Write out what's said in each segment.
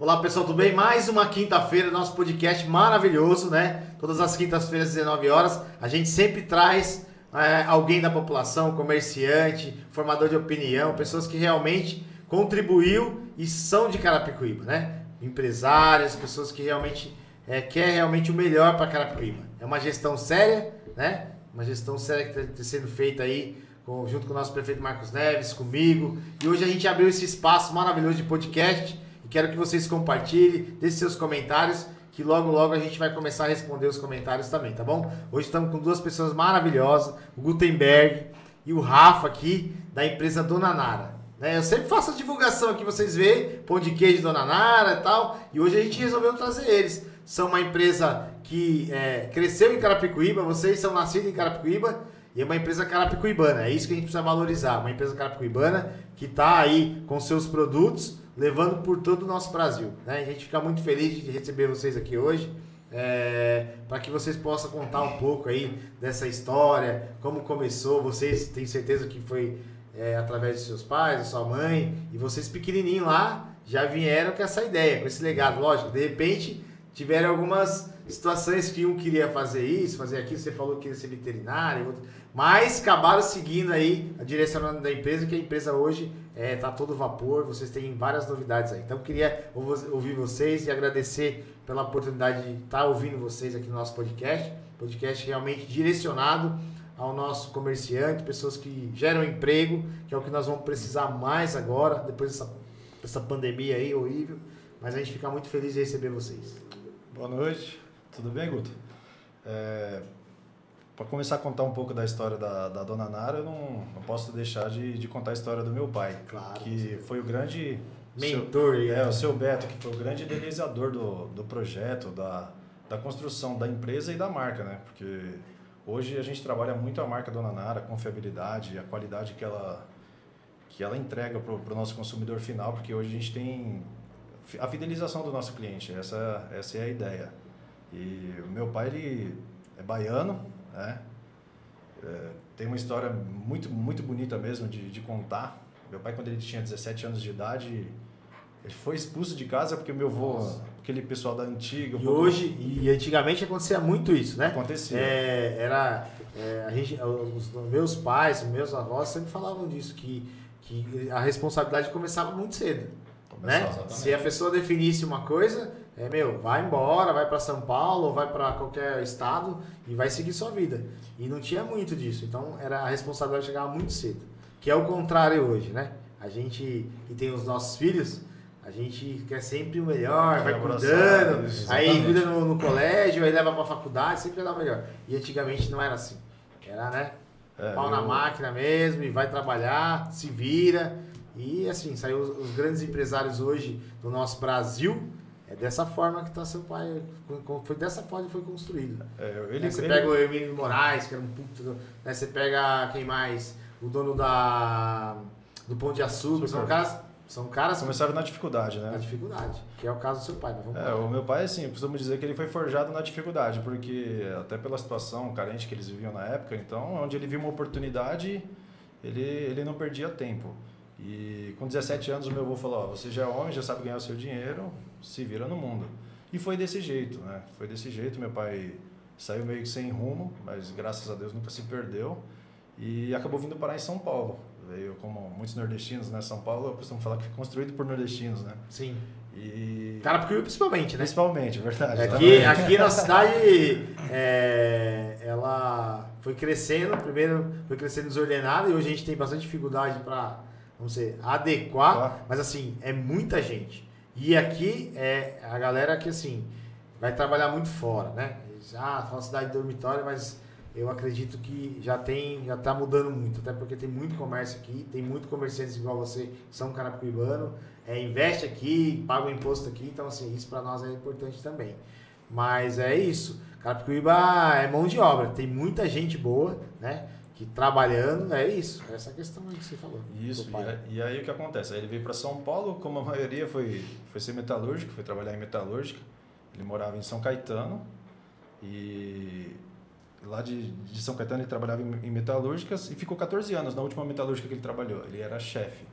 Olá pessoal, tudo bem? Mais uma quinta-feira, nosso podcast maravilhoso, né? Todas as quintas-feiras, 19 horas, a gente sempre traz é, alguém da população, comerciante, formador de opinião, pessoas que realmente contribuiu e são de Carapicuíba, né? Empresários, pessoas que realmente é, quer realmente o melhor para Carapicuíba. É uma gestão séria, né? Uma gestão séria que está sendo feita aí com, junto com o nosso prefeito Marcos Neves, comigo. E hoje a gente abriu esse espaço maravilhoso de podcast quero que vocês compartilhem, deixem seus comentários, que logo logo a gente vai começar a responder os comentários também, tá bom? Hoje estamos com duas pessoas maravilhosas, o Gutenberg e o Rafa aqui, da empresa Dona Nara. Né? Eu sempre faço a divulgação aqui, vocês veem, pão de queijo Dona Nara e tal, e hoje a gente resolveu trazer eles. São uma empresa que é, cresceu em Carapicuíba, vocês são nascidos em Carapicuíba, e é uma empresa carapicuibana, é isso que a gente precisa valorizar, uma empresa carapicuibana que está aí com seus produtos, levando por todo o nosso Brasil. Né? A gente fica muito feliz de receber vocês aqui hoje. É, para que vocês possam contar um pouco aí dessa história, como começou. Vocês têm certeza que foi é, através de seus pais, da sua mãe, e vocês pequenininho lá já vieram com essa ideia, com esse legado. Lógico, de repente tiveram algumas situações que um queria fazer isso, fazer aquilo, você falou que queria ser veterinário, outro, mas acabaram seguindo aí a direção da empresa, que a empresa hoje é, tá todo vapor, vocês têm várias novidades aí. Então queria ouvir vocês e agradecer pela oportunidade de estar tá ouvindo vocês aqui no nosso podcast. Podcast realmente direcionado ao nosso comerciante, pessoas que geram emprego, que é o que nós vamos precisar mais agora, depois dessa, dessa pandemia aí horrível. Mas a gente fica muito feliz de receber vocês. Boa noite, tudo bem, Guto? É, para começar a contar um pouco da história da, da Dona Nara, eu não, não posso deixar de, de contar a história do meu pai. Claro. Que foi o grande... Mentor. Seu, é, o seu Beto, que foi o grande idealizador do, do projeto, da, da construção da empresa e da marca, né? Porque hoje a gente trabalha muito a marca Dona Nara, a confiabilidade, a qualidade que ela, que ela entrega para o nosso consumidor final, porque hoje a gente tem a fidelização do nosso cliente, essa, essa é a ideia. E o meu pai, ele é baiano, né? É, tem uma história muito, muito bonita mesmo de, de contar. Meu pai, quando ele tinha 17 anos de idade, ele foi expulso de casa porque meu avô, aquele pessoal da antiga. E pouco... hoje, e antigamente acontecia muito isso, né? Acontecia. É, era, é, a gente, os meus pais, meus avós sempre falavam disso, que, que a responsabilidade começava muito cedo. Né? Se a pessoa definisse uma coisa, é meu, vai embora, vai para São Paulo, vai para qualquer estado e vai seguir sua vida. E não tinha muito disso, então era a responsabilidade chegava muito cedo, que é o contrário hoje, né? A gente que tem os nossos filhos, a gente quer sempre o melhor, vai cuidando, aí cuida no, no, colégio, aí leva para faculdade, sempre vai dar o melhor. E antigamente não era assim. Era, né? É, pau eu... na máquina mesmo, e vai trabalhar, se vira. E assim, saiu os, os grandes empresários hoje do nosso Brasil, é dessa forma que está seu pai. Foi dessa forma que foi construído. É, ele, você ele... pega o Emílio Moraes, que era um puto. Né? Você pega quem mais? O dono da. do Pão de Açúcar. Super. São caras. São caras. Começaram na dificuldade, né? Na dificuldade. Que é o caso do seu pai. é, o meu pai, assim, costumo dizer que ele foi forjado na dificuldade, porque até pela situação carente que eles viviam na época, então, onde ele viu uma oportunidade, ele, ele não perdia tempo. E com 17 anos o meu avô falou, ó, você já é homem, já sabe ganhar o seu dinheiro, se vira no mundo. E foi desse jeito, né? Foi desse jeito, meu pai saiu meio que sem rumo, mas graças a Deus nunca se perdeu e acabou vindo parar em São Paulo. Veio como muitos nordestinos, né? São Paulo, eu costumo falar que foi construído por nordestinos, né? Sim. E... Carapicuíba principalmente, né? Principalmente, verdade. Aqui, aqui na cidade, é, ela foi crescendo, primeiro foi crescendo desordenada e hoje a gente tem bastante dificuldade para vamos dizer, adequar, claro. mas assim, é muita gente. E aqui é a galera que assim, vai trabalhar muito fora, né? Ah, fala cidade de dormitório, mas eu acredito que já tem, já está mudando muito, até porque tem muito comércio aqui, tem muito comerciantes igual você, que são carapicuibano, é, investe aqui, paga o imposto aqui, então assim, isso para nós é importante também. Mas é isso, Carapicuíba é mão de obra, tem muita gente boa, né? Que trabalhando é isso, é essa questão aí que você falou. Isso, e, e, aí o que acontece? Aí ele veio para São Paulo, como a maioria foi, foi ser metalúrgico, foi trabalhar em metalúrgica. Ele morava em São Caetano e lá de, de São Caetano ele trabalhava em, em metalúrgicas e ficou 14 anos na última metalúrgica que ele trabalhou. Ele era chefe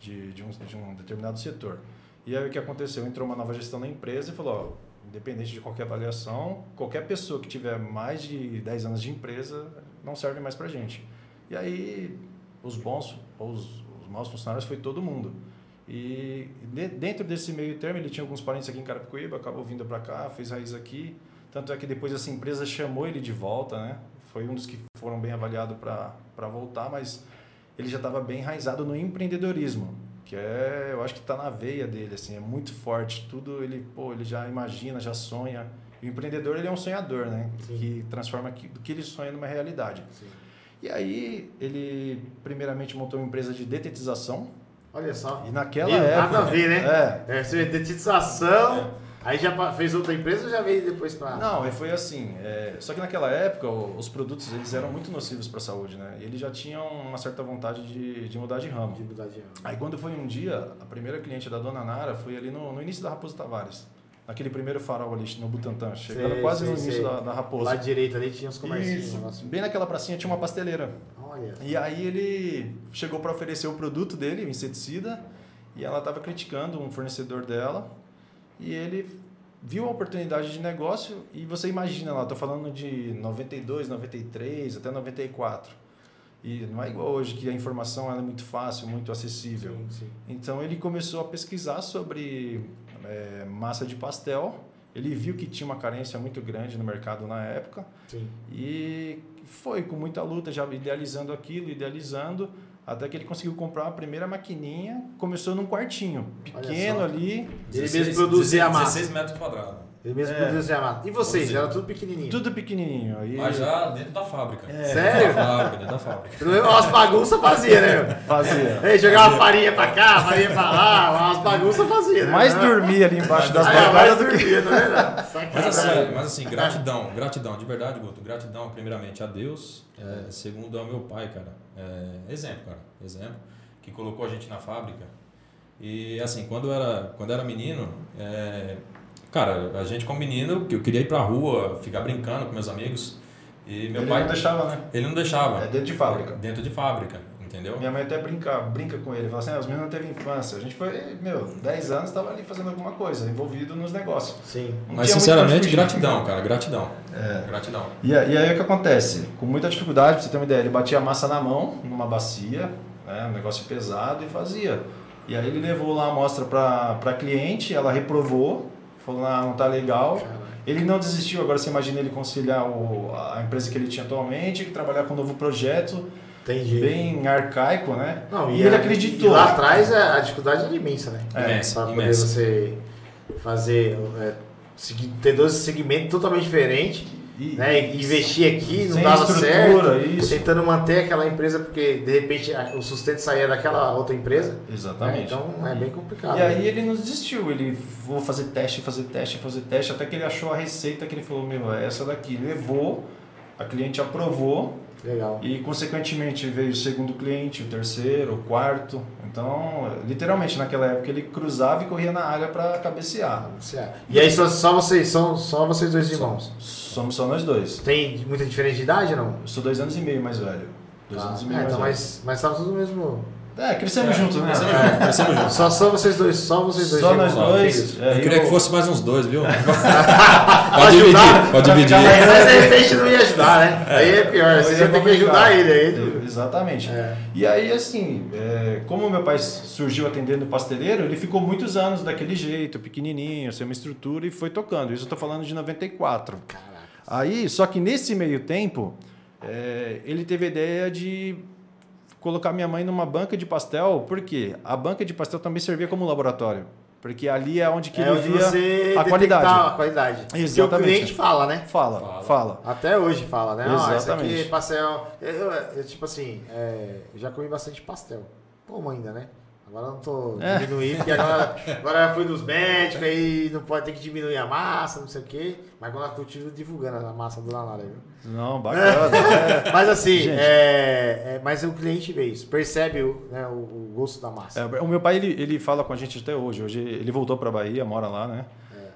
de, de, um, de um determinado setor. E aí o que aconteceu? Entrou uma nova gestão na empresa e falou, ó, independente de qualquer avaliação, qualquer pessoa que tiver mais de 10 anos de empresa não serve mais pra gente. E aí os bons ou os, os maus funcionários foi todo mundo. E de, dentro desse meio termo ele tinha alguns parentes aqui em Carapicuíba, acabou vindo para cá, fez raiz aqui. Tanto é que depois essa empresa chamou ele de volta, né? Foi um dos que foram bem avaliados para voltar, mas ele já estava bem enraizado no empreendedorismo, que é, eu acho que está na veia dele, assim, é muito forte. Tudo ele, pô, ele já imagina, já sonha. E o empreendedor ele é um sonhador, né? Sim. Que transforma o que ele sonha numa realidade. Sim. E aí ele primeiramente montou uma empresa de detetização. Olha só. E naquela Meu, época. Nada a ver, né? É. é detetização. É. Aí já fez outra empresa ou já veio depois para. Não, foi assim. É... Só que naquela época os produtos eles eram muito nocivos para a saúde, né? E eles já tinham uma certa vontade de, de mudar de ramo. De mudar de ramo. Aí quando foi um dia, a primeira cliente da dona Nara foi ali no, no início da Raposo Tavares. Naquele primeiro farol ali no Butantã, chegando sei, quase sei, no início da, da Raposa. Lá à direita ali tinha os comércios. Bem naquela pracinha tinha uma pasteleira. Olha. E aí ele chegou para oferecer o produto dele, o inseticida, e ela estava criticando um fornecedor dela. E ele viu a oportunidade de negócio e você imagina lá, estou falando de 92, 93 até 94. E não é igual hoje que a informação é muito fácil, muito acessível. Sim, sim. Então ele começou a pesquisar sobre é, massa de pastel. Ele viu que tinha uma carência muito grande no mercado na época. Sim. E foi com muita luta, já idealizando aquilo, idealizando, até que ele conseguiu comprar a primeira maquininha. Começou num quartinho, pequeno ali. Ele mesmo produzia a massa. 16 metros quadrados. Ele mesmo é. produzia a massa. E vocês? Era tudo pequenininho? Tudo pequenininho. E... Mas já dentro da fábrica. É. Sério? Dentro da fábrica, dentro da fábrica. Umas bagunças fazia, né? Fazia. Ei, jogava fazia. farinha pra cá, farinha pra lá, umas bagunças fazia. Né? Mais dormia ali embaixo das bagagens do que... Tá mas, assim, mas assim, gratidão, gratidão, de verdade, Guto. Gratidão, primeiramente, a Deus. É, segundo, ao meu pai, cara. É, exemplo, cara. Exemplo. Que colocou a gente na fábrica. E assim, quando eu era, quando eu era menino, é, Cara, a gente como menino, eu queria ir pra rua, ficar brincando com meus amigos. E meu ele pai. não deixava, né? Ele não deixava. É dentro de fábrica. Dentro de fábrica, entendeu? Minha mãe até brinca, brinca com ele, fala assim: ah, os meninos não teve infância. A gente foi, meu, 10 anos estava ali fazendo alguma coisa, envolvido nos negócios. Sim. Não Mas sinceramente, gratidão, cara, gratidão. É. Gratidão. E, e aí o que acontece? Com muita dificuldade, pra você ter uma ideia, ele batia a massa na mão, numa bacia, né, um negócio pesado e fazia. E aí ele levou lá a amostra para cliente, ela reprovou falou, ah, não tá legal. Ele não desistiu, agora você imagina ele conciliar o, a empresa que ele tinha atualmente, trabalhar com um novo projeto. Entendi. Bem arcaico, né? Não, e, e ele a, acreditou. E lá atrás a dificuldade era imensa, né? É, imensa, Para poder você fazer, é, ter dois segmentos totalmente diferentes e, né? investir aqui, não dava certo. Isso. Tentando manter aquela empresa, porque de repente o sustento saía daquela outra empresa. Exatamente. Né? Então é bem complicado. E aí ele não desistiu, ele vou fazer teste, fazer teste, fazer teste, até que ele achou a receita que ele falou, meu, é essa daqui. Levou, a cliente aprovou Legal. E, consequentemente, veio o segundo cliente, o terceiro, o quarto. Então, literalmente, naquela época, ele cruzava e corria na área para cabecear. E aí, só, só, vocês, são só vocês dois irmãos? Somos só nós dois. Tem muita diferença de idade ou não? Eu sou dois anos e meio mais velho. Dois ah, anos e meio é, mais então, velho. Mas, mas estava tudo mesmo... É, crescemos é, juntos, né? Crescemos, é. crescemos juntos. Só, só vocês dois, só vocês dois. Só nós dois. É, eu queria eu... que fosse mais uns dois, viu? pode dividir, pode dividir. Mas de repente não ia ajudar, né? É. Aí é pior, você ia ter que ajudar ele aí. Exatamente. É. E aí, assim, é, como meu pai surgiu atendendo pasteleiro, ele ficou muitos anos daquele jeito, pequenininho, sem uma estrutura e foi tocando. Isso eu tô falando de 94. Caraca. Aí, só que nesse meio tempo, é, ele teve a ideia de colocar minha mãe numa banca de pastel, porque a banca de pastel também servia como laboratório. Porque ali é onde que é ele via a qualidade. a qualidade. Exatamente. o cliente fala, né? Fala, fala, fala. Até hoje fala, né? Exatamente. Ah, aqui pastel... Eu, eu, tipo assim, é, já comi bastante pastel. Como ainda, né? Agora não tô é. diminuindo, porque agora, agora fui nos médicos, aí não pode ter que diminuir a massa, não sei o quê. Mas agora eu estive divulgando a massa do Lanara, viu? Não, bacana. É. Mas assim, é, é, mas o cliente vê isso, percebe o, né, o, o gosto da massa. É, o meu pai, ele, ele fala com a gente até hoje. Hoje ele voltou pra Bahia, mora lá, né?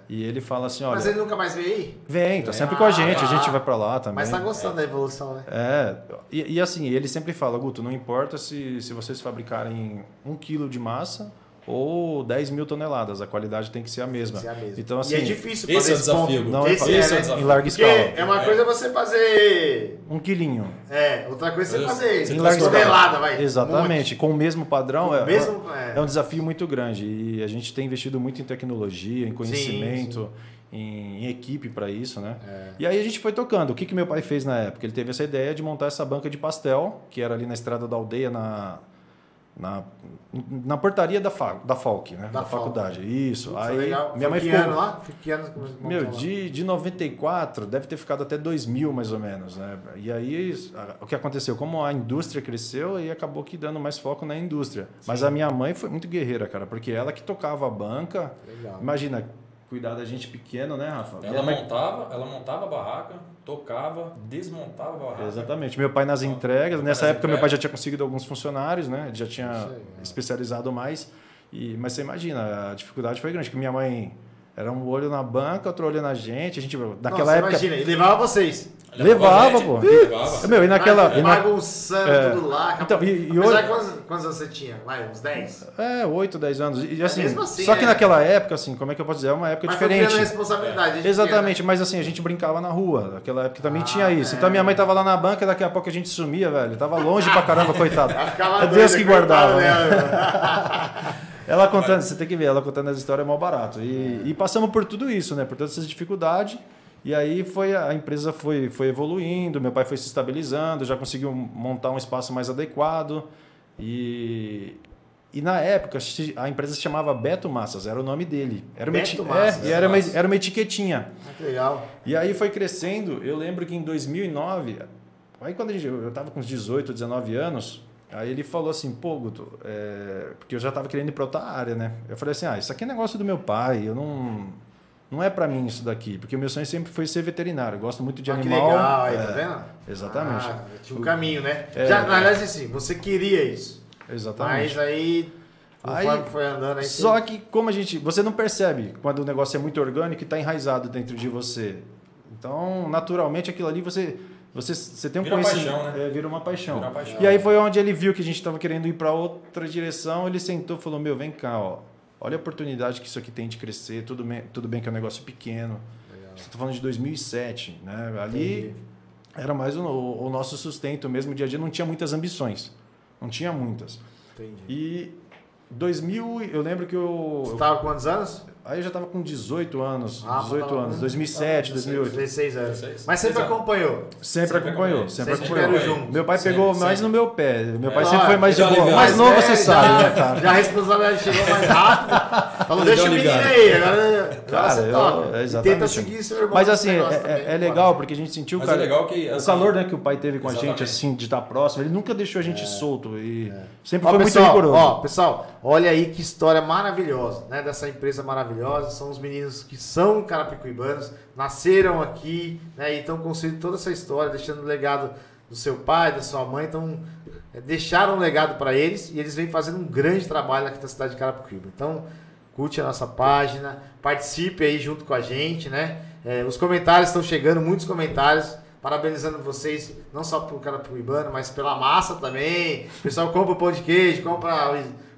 E ele fala assim, olha... Mas ele nunca mais veio aí? Vem, tá sempre ah, com a gente, ah, a gente vai para lá também. Mas tá gostando é. da evolução, né? É, e, e, assim, ele sempre fala, Guto, não importa se, se vocês fabricarem um quilo de massa ou 10 mil toneladas. A qualidade tem que ser a mesma. Tem que ser a mesma. Então, assim, e é difícil esse fazer é o desafio, ponto. Não é Esse. Esse é o né? desafio. em larga Porque escala. é uma coisa você fazer. Um quilinho. É, outra coisa é você fazer isso. Em larga tonelada, vai. Exatamente. Com o mesmo padrão, Um é. Mesmo, é. é um desafio muito grande. E a gente tem investido muito em tecnologia, em conhecimento, Em, em equipe para isso, né? É. E aí a gente foi tocando. O que, que meu pai fez na época? Ele teve essa ideia de montar essa banca de pastel, que era ali na estrada da aldeia, na, na, na portaria da, fa, da FALC, né? Da Da, faculdade. Isso. Putz, aí legal. minha mãe ficou. ano lá? Você Meu, de, de 94, deve ter ficado até 2000 mais ou menos, né? E aí, o que aconteceu? Como a indústria cresceu, aí acabou que dando mais foco na indústria. Mas a minha mãe foi muito guerreira, cara, porque ela que tocava a banca. Legal. Imagina, cuidar da gente pequeno, né, Rafa? Minha Ela mãe- montava, ela montava a barraca, tocava, desmontava a barraca. Exatamente. Meu pai nas entregas. pai Nessa nas época, meu pai entregas. já tinha conseguido alguns funcionários, né? Ele já tinha é. especializado mais. E, mas você imagina, a dificuldade foi grande, porque minha mãe era um olho na banca, outro olho na gente. A gente, naquela Nossa, época. imagina, ele levava vocês. Levava, Levava, pô. Levava. Meu, e naquela. Vai e na- bagunçando É. tudo lá. Então, e- e hoje- quantos, quantos anos você tinha? Vai, uns 10? É, 8, 10 anos. E assim, mesmo assim, só que é. naquela época, assim, como é que eu posso dizer? É uma época Mas foi diferente. criando responsabilidade. a gente Exatamente, mas assim, a gente brincava na rua. Naquela época também Ah, tinha isso. é. Então minha mãe tava lá na banca, daqui a pouco a gente sumia, velho. Tava longe pra caramba, coitado. É Deus que guardava. coitada né? Ela contando, você tem que ver, ela contando as histórias é mal barato. E, e passamos por tudo isso, né? Por todas essas dificuldades. E aí foi a empresa foi, foi evoluindo, meu pai foi se estabilizando, já conseguiu montar um espaço mais adequado. E, e na época a empresa se chamava Beto Massas, era o nome dele. Era uma, Beto eti- Massas. é, e era uma, era uma etiquetinha. Ah, que legal. E aí foi crescendo. Eu lembro que em 2009, aí quando eu estava com uns 18, 19 anos, aí ele falou assim: pô, Guto, é, porque eu já estava querendo ir para outra área, né? Eu falei assim: ah, isso aqui é negócio do meu pai, eu não. Não é para mim isso daqui, porque o meu sonho sempre foi ser veterinário. Eu gosto muito de Ah, que animal. legal, aí, é, tá vendo? Exatamente. Ah, tinha um caminho, né? É. Já, na verdade, assim, você queria isso. Exatamente. Mas aí, Aí, andando aí. Só que como a gente, você não percebe quando o negócio é muito orgânico e está enraizado dentro de você. Então, naturalmente, aquilo ali você você, você tem um Vira uma conhecimento, paixão, né? é, vira uma paixão. Vira uma paixão. E aí foi onde ele viu que a gente estava querendo ir para outra direção, ele sentou e falou: "Meu, vem cá, ó. Olha a oportunidade que isso aqui tem de crescer, tudo bem, tudo bem que é um negócio pequeno. Estou falando de 2007, né? Ali Entendi. era mais o, o nosso sustento mesmo, dia a dia não tinha muitas ambições. Não tinha muitas. Entendi. E 2000, eu lembro que eu. Você tava com quantos anos? Aí eu já tava com 18 anos, Ah, 18 tava anos, com- 2007, 2008. 16 anos. 16. Mas sempre 16 acompanhou. Sempre Sempre acompanhou, sempre Sempre acompanhou. tiveram junto. Meu pai Sempre, pegou mais sempre. no meu pé. Meu pai É. sempre foi mais de boa. Mais novo, velho, você sabe, já, né, cara? Já a responsabilidade chegou mais rápido. Falou, deixa o menino aí. Agora Cara, eu- é E exatamente. tenta seguir seu irmão Mas assim, é, também, é pô. legal porque a gente sentiu Mas cara, é legal que, o assim, calor né, que o pai teve com a gente, Exatamente. assim, de estar próximo. Ele nunca deixou a gente solto e sempre Ó, foi pessoal, muito rigoroso. Ó, pessoal, olha aí que história maravilhosa, né? Dessa empresa maravilhosa. São os meninos que são carapicuibanos, nasceram aqui, né? E estão construindo toda essa história, deixando o legado do seu pai, da sua mãe. Então, é, deixaram um legado para eles e eles vêm fazendo um grande trabalho aqui na cidade de Carapicuíba. Então, curte a nossa página, participe aí junto com a gente, né? É, os comentários estão chegando, muitos comentários. Parabenizando vocês, não só pelo Carapicuibano, mas pela massa também. O pessoal compra o pão de queijo, compra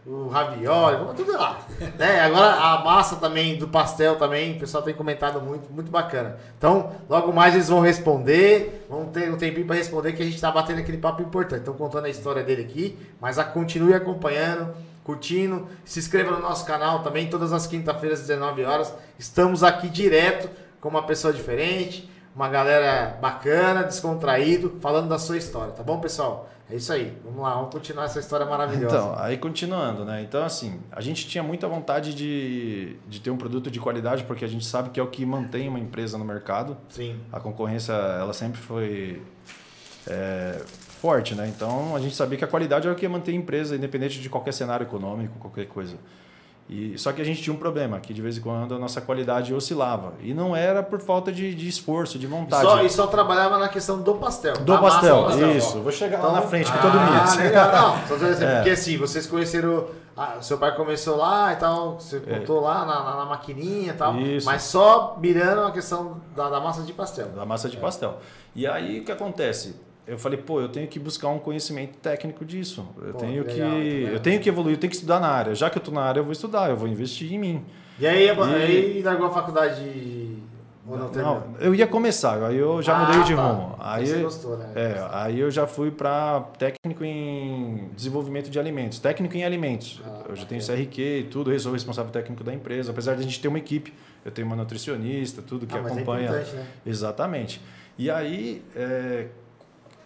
o, ravioli, compra tudo lá. né? Agora a massa também do pastel também, o pessoal tem comentado muito, muito bacana. Então, logo mais eles vão responder, vão ter um tempinho para responder que a gente tá batendo aquele papo importante. Estão contando a história dele aqui, mas a, continue acompanhando, curtindo. Se inscreva no nosso canal também, todas as quinta-feiras, às 19 horas. Estamos aqui direto com uma pessoa diferente, uma galera bacana, descontraído, falando da sua história, tá bom, pessoal? É isso aí. Vamos lá, vamos continuar essa história maravilhosa. Então, aí continuando, né? Então, assim, a gente tinha muita vontade de, de ter um produto de qualidade, porque a gente sabe que é o que mantém uma empresa no mercado. Sim. A concorrência, ela sempre foi é, forte, né? Então, a gente sabia que a qualidade era o que ia manter a empresa, independente de qualquer cenário econômico, qualquer coisa. E, só que a gente tinha um problema, que de vez em quando a nossa qualidade oscilava. E não era por falta de, de esforço, de vontade. só, e só trabalhava na questão do pastel. Do massa pastel, pastel. isso. Vou chegar lá Então- na frente com Ah, todo mundo. legal. Não, só assim, É. porque assim, vocês conheceram. ah, seu pai começou lá e tal, você contou lá na, na, na maquininha e tal. É. Isso. Mas só mirando a questão da, da massa de pastel. da massa de pastel. E aí o que acontece? Eu falei, pô, eu tenho que buscar um conhecimento técnico disso. Eu Pô, tenho legal, que legal. eu tenho que evoluir, eu tenho que estudar na área. Já que eu tô na área, eu vou estudar, eu vou investir em mim. E aí, E- aí largou a faculdade de... Ou não? Não, eu ia começar, aí eu já Ah, mudei de tá. rumo. Aí, você gostou, né? é, aí eu já fui para técnico em desenvolvimento de alimentos, técnico em alimentos. Ah, eu já tenho. CRQ e tudo, eu sou responsável técnico da empresa. Apesar de a gente ter uma equipe, eu tenho uma nutricionista, tudo que Ah, é acompanha. importante, né? Exatamente. E aí, é,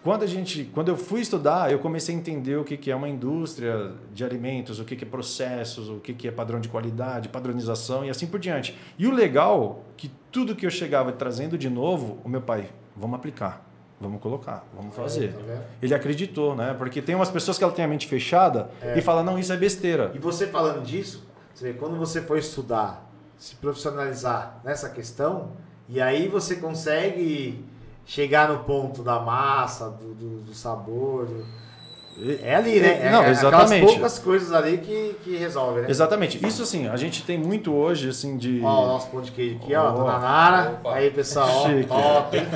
quando a gente, quando eu fui estudar, eu comecei a entender o que, que é uma indústria de alimentos, o que, que é processos, o que, que é padrão de qualidade, padronização e assim por diante. E o legal, que tudo que eu chegava trazendo de novo, o meu pai, vamos aplicar, vamos colocar, vamos fazer. Tá vendo? Ele acreditou, né? Porque tem umas pessoas que ela tem a mente fechada e fala não, isso é besteira. E você falando disso, você vê, quando você for estudar, se profissionalizar nessa questão, e aí você consegue chegar no ponto da massa, do, do, do sabor. do- É ali, né? É, Não, é exatamente. Aquelas poucas coisas ali que, que resolve, né? Exatamente. Isso assim, a gente tem muito hoje assim de Ó, o nosso pão de queijo aqui, ó, Ó. Dona Nara. Opa. Aí, pessoal, ó, Chique. top, hein?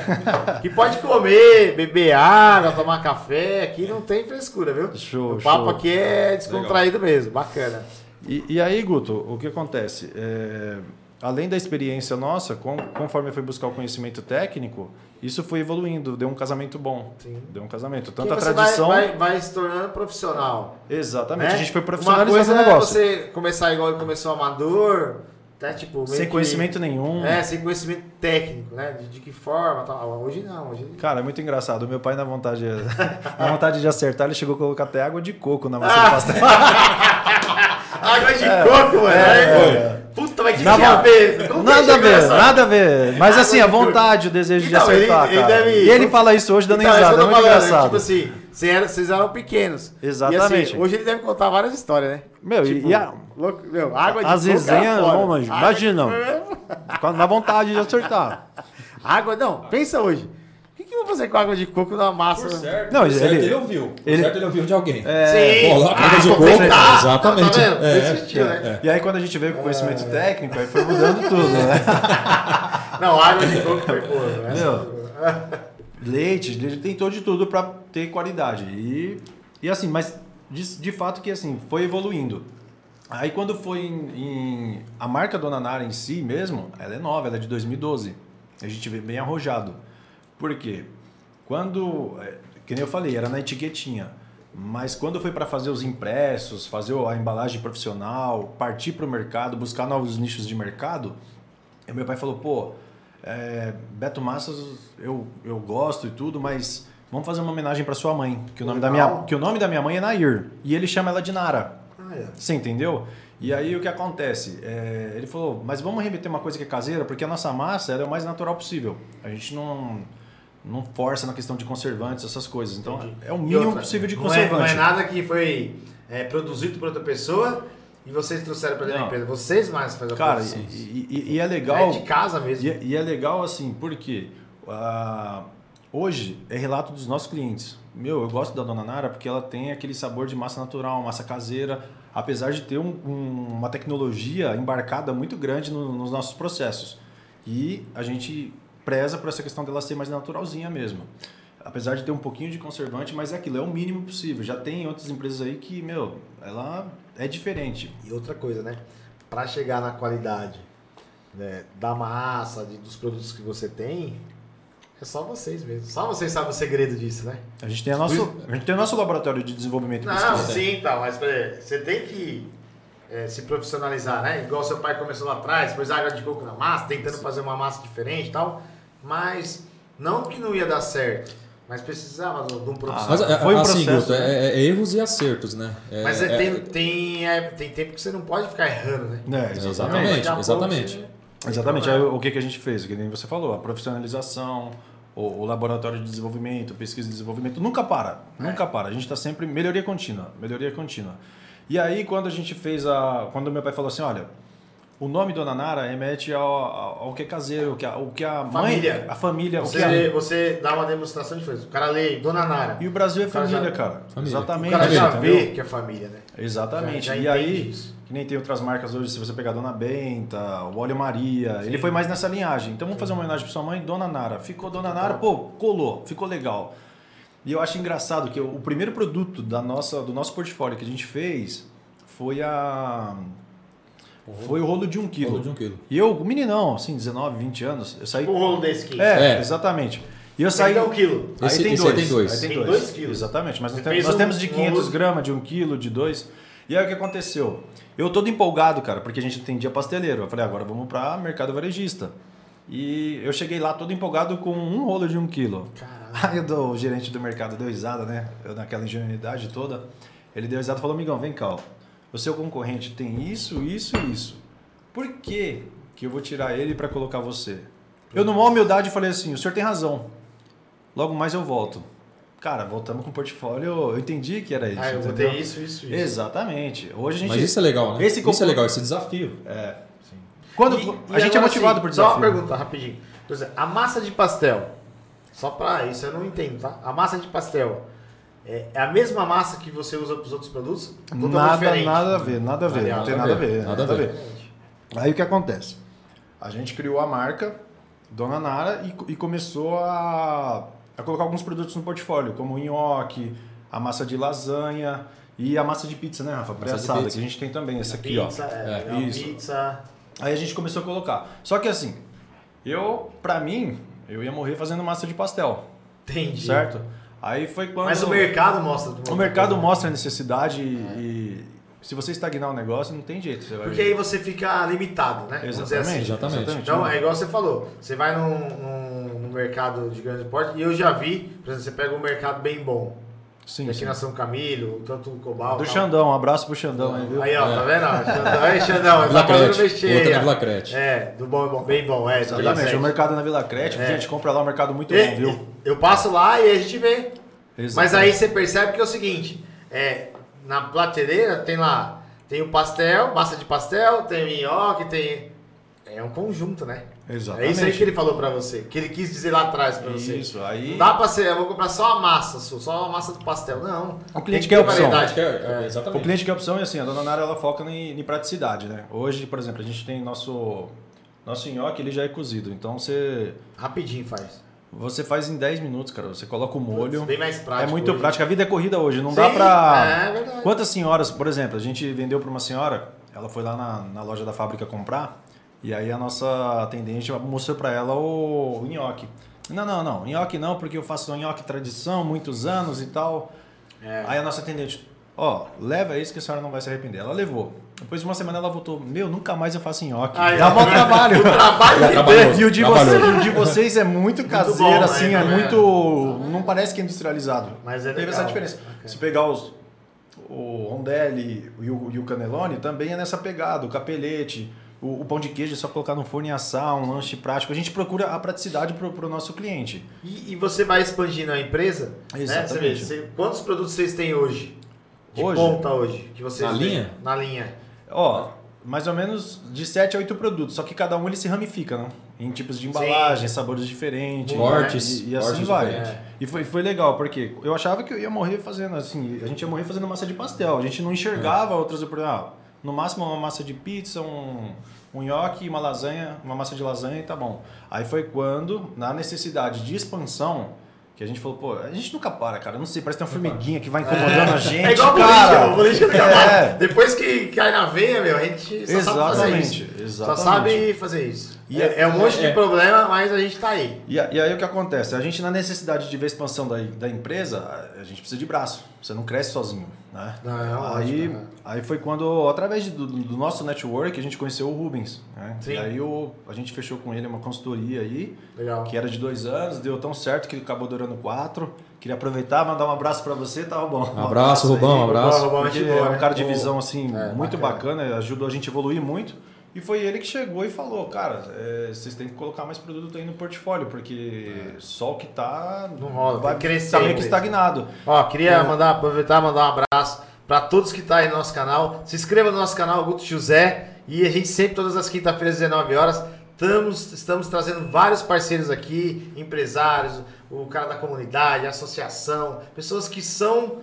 que pode comer, beber água, tomar café. Aqui não tem frescura, viu? Show, o papo show. aqui é descontraído mesmo, bacana. E, e aí, Guto, o que acontece? É, além da experiência nossa, conforme eu fui buscar o conhecimento técnico, isso foi evoluindo, deu um casamento bom. Sim. Deu um casamento. Tanto a tradição. Vai, vai, vai se tornando profissional. Exatamente. né? A gente foi Uma profissionalizando coisa o é negócio. você começar igual ele começou amador, até tipo. Sem que- conhecimento nenhum. É, sem conhecimento técnico, né? De, de que forma tal. Hoje não, hoje. Cara, é muito engraçado. O meu pai, na vontade, na vontade de acertar, ele chegou a colocar até água de coco na massa de pastel. Água de coco, mano. é. Aí, Mas que Na tinha a ver? Como Nada a ver, nada a ver. Mas assim, de a vontade, o desejo de Então, ele- acertar, ele cara. deve- E ele fala isso hoje dando Então, é risada, é muito falando, engraçado. Tipo assim, vocês eram, pequenos. Exatamente. E assim, hoje ele deve contar várias histórias, né? Meu, Tipo, e a- louco- meu, água de as resenhas, imagina. de- Na vontade de acertar. Água, não, pensa hoje. O que, eu vou fazer com água de coco na massa? Por certo, Não, por certo ele- ele, ouviu. Por ele- certo ele ouviu de alguém. Sim. Coloca Ah, água de coco. Ah, Exatamente. Tá vendo? É, é, né? é. E aí quando a gente veio com conhecimento técnico, aí foi mudando tudo, né? Não, água de coco foi boa. né? Meu. Leite, ele tentou de tudo para ter qualidade. E, e assim, mas de, de fato que assim, foi evoluindo. Aí quando foi em, em- A marca Dona Nara em si mesmo, ela é nova, ela é de 2012. A gente vê bem arrojado. Por quê? Quando. é, Que nem eu falei, era na etiquetinha. Mas quando foi para fazer os impressos, fazer a embalagem profissional, partir para o mercado, buscar novos nichos de mercado, meu pai falou, pô, é, Beto Massas eu, eu gosto e tudo, mas vamos fazer uma homenagem para sua mãe, que o, nome da minha, que o nome da minha mãe é Nair, e ele chama ela de Nara. Ah, é. Você entendeu? E aí o que acontece? É, ele falou, mas vamos remeter uma coisa que é caseira, porque a nossa massa ela é o mais natural possível. A gente não, não força na questão de conservantes, essas coisas. Então Entendi. é o mínimo outra, possível de não é- conservante. Não é, nada que foi é, produzido por outra pessoa e vocês trouxeram para dentro da empresa. Vocês mais fazem a Cara, produção. e, e- e é legal. É de casa mesmo. E, é- e é legal assim, porque ah, hoje é relato dos nossos clientes. Meu, eu gosto da Dona Nara porque ela tem aquele sabor de massa natural, massa caseira, apesar de ter um- um- uma tecnologia embarcada muito grande no- nos nossos processos. E a gente preza por essa questão dela ser mais naturalzinha mesmo. Apesar de ter um pouquinho de conservante, mas é aquilo, é o mínimo possível. Já tem outras empresas aí que, meu, ela é diferente. E outra coisa, né? Para chegar na qualidade né, da massa, de- dos produtos que você tem, é só vocês mesmo. Só vocês sabem o segredo disso, né? A gente tem, a nosso, a gente tem o nosso laboratório de desenvolvimento Não, pesquisa. sim, tá, mas peraí, você tem que é, se profissionalizar, né? Igual seu pai começou lá atrás, pôs água de coco na massa, tentando fazer uma massa diferente e tal. Mas não que não ia dar certo, mas precisava de um profissional. Mas é, Foi um assim, processo, Guto, né? é, é erros e acertos, né? É- Mas é, é- tem, tem, é, tem tempo que você não pode ficar errando, né? É, Exatamente, pouco exatamente. você- Exatamente. Aí o que, que a gente fez? Que nem você falou, a profissionalização, o, o laboratório de desenvolvimento, pesquisa e desenvolvimento, nunca para, nunca para. A gente está sempre melhoria contínua, melhoria contínua. E aí quando a gente fez a, quando meu pai falou assim, olha, o nome Dona Nara remete ao, ao, ao que é caseiro, o que a, o que a Família. mãe, a família, o que Você, a, você dá uma demonstração de coisa. O cara lê Dona Nara. e o Brasil é O cara família, já- cara. Família. O Exatamente. cara já entendeu? vê que é família, né? Exatamente. Já- já e aí, isso. que nem tem outras marcas hoje, se você pegar Dona Benta, o Óleo Maria, ele foi mais nessa linhagem. Então vamos fazer uma homenagem para sua mãe, Dona Nara. Ficou Dona Nara, pô, colou, ficou legal. E eu acho engraçado que o primeiro produto da nossa, do nosso portfólio que a gente fez foi a. Foi o rolo de um quilo. Rolo de um quilo. E eu, meninão, assim, 19, 20 anos, eu saí. O rolo desse aqui. É, É. exatamente. E eu saí. Tem um quilo. Aí Esse- tem, esse aí dois. tem dois. Aí tem, Tem dois. dois quilos. Exatamente, mas nós, temos, fez nós um- temos de um 500 rolo- gramas, de 1 quilo, de 2. E aí o que aconteceu? Eu todo empolgado, cara, porque a gente atendia pasteleiro. Eu falei, agora vamos para mercado varejista. E eu cheguei lá todo empolgado com um rolo de 1 quilo. Aí o do- o gerente do mercado deu risada, né? Eu naquela ingenuidade toda. Ele deu risada e falou, amigão, vem cá, ó. O seu concorrente tem isso, isso e isso. Por que, que eu vou tirar ele para colocar você? Eu, numa humildade, falei assim: o senhor tem razão. Logo mais eu volto. Cara, voltamos com o portfólio. Eu entendi que era isso. Ah, eu entendeu? botei isso, isso, isso. Exatamente. Hoje a gente. Mas isso é legal, né? Esse Isso concor- é legal, esse desafio. É. Quando E- a e gente é motivado assim, por Só uma desafio. pergunta, rapidinho. Por exemplo, a massa de pastel. Só pra isso, eu não entendo, tá? A massa de pastel. É é a mesma massa que você usa para os outros produtos? Totalmente Nada, nada a ver, nada a ver. Nada não tem nada a ver, ver. nada Nada a ver. ver. Aí o que acontece? A gente criou a marca Dona Nara e, e começou a, a colocar alguns produtos no portfólio, como o nhoque, a massa de lasanha e a massa de pizza, né, Rafa? Pré-assada, que a gente tem também, essa aqui, pizza, ó. é, É, uma isso. pizza. Aí a gente começou a colocar. Só que assim, eu, pra mim, eu ia morrer fazendo massa de pastel, Entendi. certo? Aí foi quando... Mas o mercado mostra. O mercado mostra a necessidade e, e se você estagnar o negócio, não tem jeito. Você vai... Porque aí você fica limitado, né? Dizer assim. Exatamente, Exatamente. Então, é igual você falou, você vai num, num- num mercado de grande porte, e eu já vi, por exemplo, você pega um mercado bem bom, Sim, aqui sim. na São Camilo, tanto o Cobal. Do tal. Xandão, um abraço pro Xandão aí, viu? Aí, ó, É. tá vendo? Xandão, aí, Xandão, Vila tá Crete. Outra na. Vila Crete. É, do bom, bom, bem bom, é. Exatamente, o mercado na Vila Crete, É. gente, compra lá, um mercado muito E- bom, viu? Eu passo lá e a gente vê. Mas Exatamente. aí você percebe que é o seguinte, é, na prateleira tem lá, tem o pastel, massa de pastel, tem o nhoque, tem... É um conjunto, né? Exatamente. É isso aí que ele falou pra você, que ele quis dizer lá atrás pra você. Isso, aí... Não dá pra ser, eu vou comprar só a massa, só só a massa do pastel. Não. O cliente quer opção. variedade. É, é, O exatamente. cliente que é opção é assim, a Dona Nara ela foca em, em praticidade, né? Hoje, por exemplo, a gente tem nosso... Nosso nhoque, ele já é cozido, então você... Rapidinho faz. Você faz em 10 minutos, cara. Você coloca o molho. Bem mais prático. é muito hoje. prático. A vida é corrida hoje. Não Sim, dá pra. É verdade. Quantas senhoras, por exemplo, a gente vendeu para uma senhora, ela foi lá na, na loja da fábrica comprar, e aí a nossa atendente mostrou para ela o, o nhoque. Não, não, não, nhoque não, porque eu faço nhoque tradição, muitos anos e tal. É. Aí a nossa atendente, ó, leva isso que a senhora não vai se arrepender. Ela levou. Depois de uma semana ela voltou, meu, nunca mais eu faço nhoque. Aí, Dá bom trabalho. O trabalho. E o de, vocês, e o de vocês é muito caseiro, bom, né? assim, é, É. muito. Não parece que é industrializado. Mas é Teve legal. essa diferença. Bacana. Se pegar os, o Rondelli e o, e o Canelone, também é nessa pegada. O capelete, o, o pão de queijo é só colocar no forno e assar, um lanche prático. A gente procura a praticidade pro, pro nosso cliente. E, e você vai expandindo a empresa, né? Você Exatamente. você- quantos produtos vocês têm hoje? De Hoje? ponta hoje? Que vocês Na têm? linha? Na linha. Ó, mais ou menos de 7 a 8 produtos, só que cada um ele se ramifica, né? Em tipos de embalagem, sabores diferentes. Cortes, E, e assim vai. diferentes. E foi, foi legal, porque eu achava que eu ia morrer fazendo assim, a gente ia morrer fazendo massa de pastel. A gente não enxergava outras oportunidades. Ah, no máximo uma massa de pizza, um, um nhoque, uma lasanha, uma massa de lasanha e tá bom. Aí foi quando, na necessidade de expansão, que a gente falou, pô, a gente nunca para, cara. Eu não sei, parece que tem uma formiguinha que vai incomodando a gente. é igual cara. o político, o político É. Depois que cai na veia, meu, a gente só sabe fazer Exatamente, isso. Só exatamente. sabe fazer isso. E é, é um monte de é- problema, mas a gente tá aí. E, e aí o que acontece? A gente, na necessidade de ver a expansão da, da empresa, a, gente precisa de braço. Você não cresce sozinho, né? Não, é aí, lógico, né? aí foi quando, através do, do nosso network, a gente conheceu o Rubens. Né? E aí o, a gente fechou com ele uma consultoria aí, Legal. que era de dois anos, deu tão certo que acabou durando quatro. Queria aproveitar, mandar um abraço pra você, tava bom. Um abraço, Rubão, um abraço. Rubão, Porque gente boa, é um né? cara de visão assim É, muito bacana. bacana. ajudou a gente a evoluir muito. E foi ele que chegou e falou, cara, é, vocês têm que colocar mais produto aí no portfólio, porque só o que tá Não rola, vai crescer tá meio que estagnado. Ó, queria É. mandar, aproveitar e mandar um abraço para todos que estão aí no nosso canal. Se inscreva no nosso canal, Guto José. E a gente sempre, todas as quinta-feiras, às 19 horas, estamos, estamos trazendo vários parceiros aqui, empresários, o cara da comunidade, associação, pessoas que são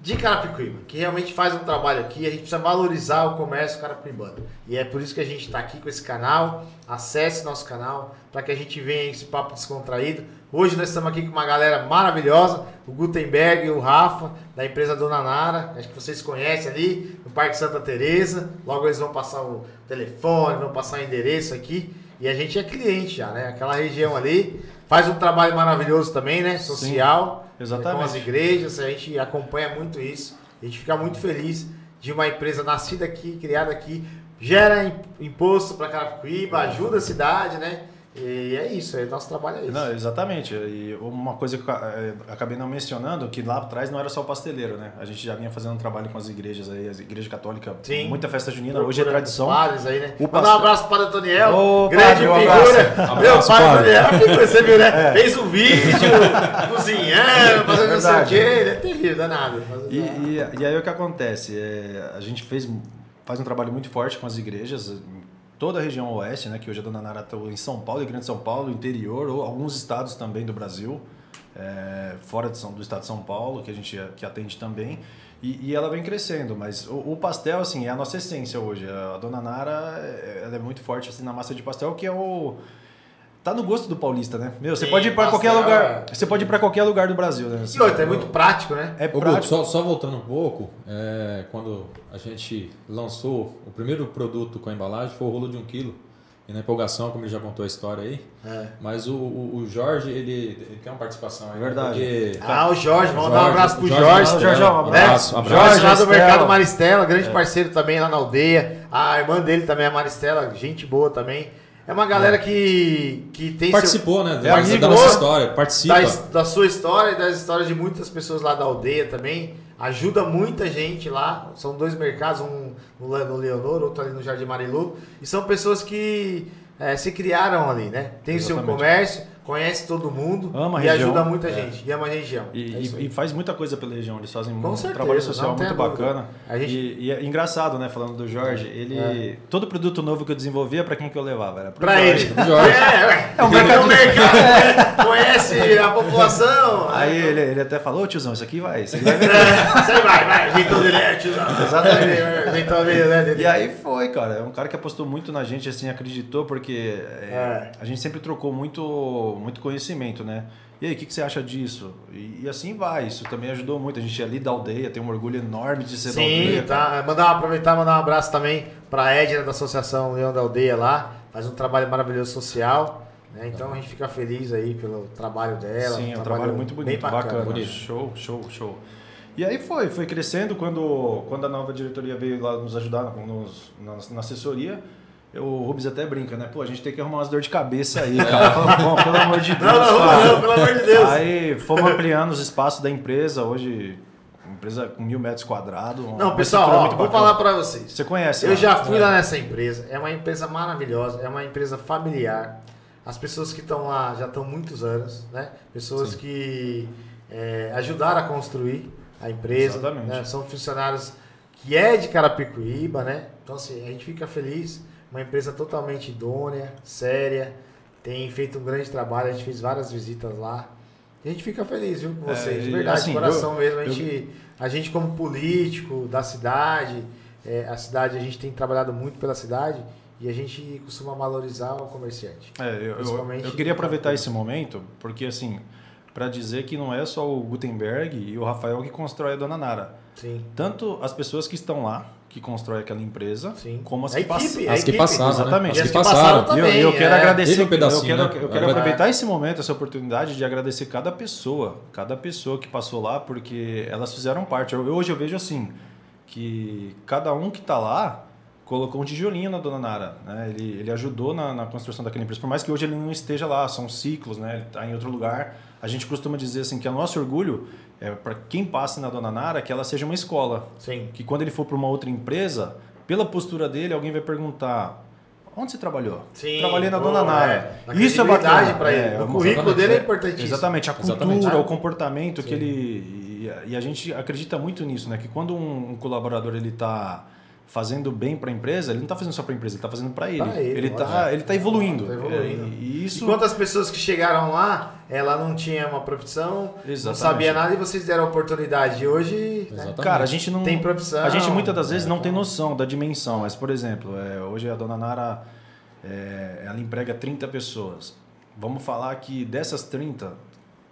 de Carapicuíba, que realmente faz um trabalho aqui. A gente precisa valorizar o comércio carapicuibano. E é por isso que a gente está aqui com esse canal. Acesse nosso canal para que a gente venha esse papo descontraído Hoje nós estamos aqui com uma galera maravilhosa, o Gutenberg e o Rafa, da empresa Dona Nara, acho que vocês conhecem ali, no Parque Santa Teresa. Logo eles vão passar o telefone, vão passar o endereço aqui. E a gente é cliente já, né? Aquela região ali faz um trabalho maravilhoso também, né? Social. Sim, exatamente. Com as igrejas, a gente acompanha muito isso. A gente fica muito feliz de uma empresa nascida aqui, criada aqui, gera imposto para Carapicuíba, ajuda a cidade, né? E é isso, é, nosso trabalho é isso. Não, exatamente. E uma coisa que eu é, acabei não mencionando, que lá atrás não era só o pasteleiro, né? A gente já vinha fazendo um trabalho com as igrejas aí, as igrejas católicas, Sim. muita festa junina, hoje é tradição. Padres aí, né? O Mandar pastor- um abraço para o Padre Antoniel, Ô, grande padre, um figura. abraço. Meu Abraço, pai padre. Antoniel, figura, você viu, né? Fez um vídeo, cozinhando, fazendo não sei o quê. Ele é terrível, danado. E, e, e aí o que acontece? É, a gente fez, faz um trabalho muito forte com as igrejas, toda a região oeste, né? Que hoje a Dona Nara está em São Paulo, e Grande São Paulo, interior, ou alguns estados também do Brasil, é, fora São, do estado de São Paulo, que a gente que atende também. E, e ela vem crescendo, mas o, o pastel, assim, é a nossa essência hoje. A Dona Nara, é- ela é muito forte assim, na massa de pastel, que é o... Tá no gosto do paulista, né? Meu, você Sim, pode ir para qualquer pastel lugar. é- Você pode ir para qualquer lugar do Brasil, né? E outra, é muito prático, né? É Ô, prático. só, só voltando um pouco, é, quando a gente lançou o primeiro produto com a embalagem foi o rolo de um quilo. E na empolgação, como ele já contou a história aí, É. mas o, o, o Jorge, ele, ele quer uma participação aí. né? Verdade. Porque Ah, o Jorge, vamos dar um abraço pro Jorge, Jorge. Jorge, Jorge, um né? abraço, Jorge lá do. Mercado Maristela, grande parceiro também lá na aldeia. A irmã dele também é Maristela, gente boa também. É uma galera que, que tem participou, né? É Da, amigo, da nossa história, participa. da, da sua história e das histórias de muitas pessoas lá da aldeia também. Ajuda muita gente lá. São dois mercados, um no, Le- no Leonor, outro ali no Jardim Marilu. E são pessoas que eh, se criaram ali, né? Tem o seu comércio, conhece todo mundo Ama a e região. ajuda muita É. gente. E ama a região. E, É e- e faz muita coisa pela região, eles fazem um certeza, trabalho social muito bacana. Gente- E, e é engraçado, né, falando do Jorge, ele. É. Todo produto novo que eu desenvolvia, pra quem que eu levava? Era pro Pra Jorge. ele. Jorge. É, ué. É um mercado- mercado, conhece a população. Aí ele, ele até falou, "Ô, tiozão, isso aqui vai, isso aqui vai vender." Você vai, vai, jeitão dele é, tiozão. Exatamente. Jeitão dele, né? E aí foi, cara. É um cara que apostou muito na gente, assim, acreditou, porque é, É. a gente sempre trocou muito, muito conhecimento, né? E aí, o que, que você acha disso? E, e assim vai, isso também ajudou muito. A gente é ali da aldeia, tem um orgulho enorme de ser da Sim, aldeia. tá. Mandar, aproveitar e mandar um abraço também pra Edna da Associação Leão da Aldeia lá. Faz um trabalho maravilhoso social. né? Então a gente fica feliz aí pelo trabalho dela. Sim, é um trabalho muito bem bonito, bacana. bonito. Show, show, show. E aí foi, foi crescendo quando, quando a nova diretoria veio lá nos ajudar nos, na, na assessoria. Eu- O Rubens até brinca, né? Pô, a gente tem que arrumar umas dor de cabeça aí, cara. Fala, Bom, pelo amor de Deus. Não, não, cara. não, pelo amor de Deus. Aí fomos ampliando os espaços da empresa. Hoje, empresa com mil metros quadrados. Não, pessoal, ó, vou bacana. falar pra vocês. Você conhece? Eu já fui É. lá nessa empresa. É uma empresa maravilhosa, é uma empresa familiar. As pessoas que estão lá já estão muitos anos, né? Pessoas Sim. que é, ajudaram a construir a empresa. Exatamente. né? São funcionários que é de Carapicuíba, né? Então, assim, a gente fica feliz. Uma empresa totalmente idônea, séria. Tem feito um grande trabalho. A gente fez várias visitas lá. E a gente fica feliz, viu, com É, vocês. De e, verdade, assim, de coração eu- mesmo. A eu- gente, a gente, como político da cidade, é, a cidade, a gente tem trabalhado muito pela cidade e a gente costuma valorizar o comerciante. É, eu, eu, Principalmente eu queria no aproveitar esse momento, porque assim, para dizer que não é só o Gutenberg e o Rafael que constrói a Dona Nara. Sim, Tanto as pessoas que estão lá, que constroem aquela empresa, sim. como as a que equipe, a As que passaram, Exatamente. né? E As as que passaram passaram. também. E eu, eu quero é. agradecer, um pedacinho, eu quero, né? eu quero É. aproveitar esse momento, essa oportunidade de agradecer cada pessoa, cada pessoa que passou lá, porque elas fizeram parte. Eu- hoje eu vejo assim, que cada um que está lá colocou um tijolinho na Dona Nara, né? Ele, ele ajudou na, na construção daquela empresa, por mais que hoje ele não esteja lá, são ciclos, né? Ele está em outro lugar. A gente costuma dizer assim que o nosso orgulho é para quem passa na Dona Nara que ela seja uma escola, Sim. que quando ele for para uma outra empresa, pela postura dele, alguém vai perguntar: onde você trabalhou? Sim, Trabalhei na Dona Nara. é. Isso é bacana. pra ele. É, o uma- currículo dele é é. importantíssimo. Exatamente, a cultura, Exatamente. o comportamento que Sim. ele. E, a gente acredita muito nisso, né? Que quando um, um colaborador ele está fazendo bem para a empresa, ele não está fazendo só para a empresa, ele está fazendo para ele. Pra ele, está ele tá evoluindo. Tá evoluindo. É, e isso. E quantas pessoas que chegaram lá, ela não tinha uma profissão, não Exatamente. sabia nada e vocês deram a oportunidade. E hoje né. Cara, a gente não. tem profissão. A gente muitas das vezes é, não tem então- noção da dimensão, mas, por exemplo, é, hoje a dona Nara é, ela emprega 30 pessoas. vamos falar que dessas 30,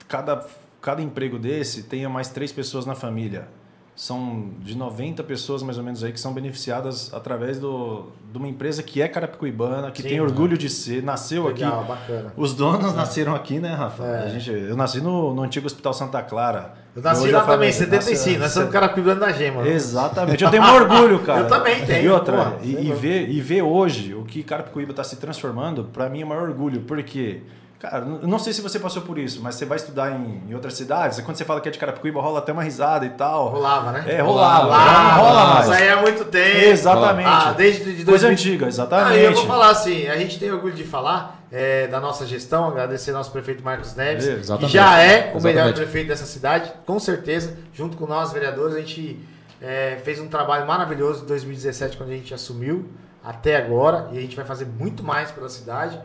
cada, cada emprego desse tenha mais três pessoas na família. São de 90 pessoas mais ou menos aí que são beneficiadas através do, de uma empresa que é carapicuibana, que Sim, tem orgulho de ser, nasceu Legal, aqui. bacana. Os donos nasceram aqui, né, Rafa? É. A gente, eu nasci no, no antigo Hospital Santa Clara. Eu nasci lá também, 75. Nós somos Carapicuíba da Gema. Exatamente. Eu tenho um orgulho, cara. Eu também tenho, E outra, porra, e, sem e ver, e ver hoje o que Carapicuíba está se transformando, para mim é o maior orgulho. Porque, cara, não sei se você passou por isso, mas você vai estudar em, em outras cidades, e quando você fala que é de Carapicuíba, rola até uma risada e tal. Rolava, né? É, rolava. Rolava, rola Isso mais. aí há muito tempo. Exatamente. Ah, desde de Coisa 2000. antiga, Ah, exatamente. e eu vou falar assim, a gente tem orgulho de falar é, da nossa gestão, agradecer ao nosso prefeito Marcos Neves, É, que exatamente. já é o melhor Exatamente. prefeito dessa cidade, com certeza, junto com nós, vereadores, a gente é, fez um trabalho maravilhoso em 2017, quando a gente assumiu, até agora, e a gente vai fazer muito mais pela cidade,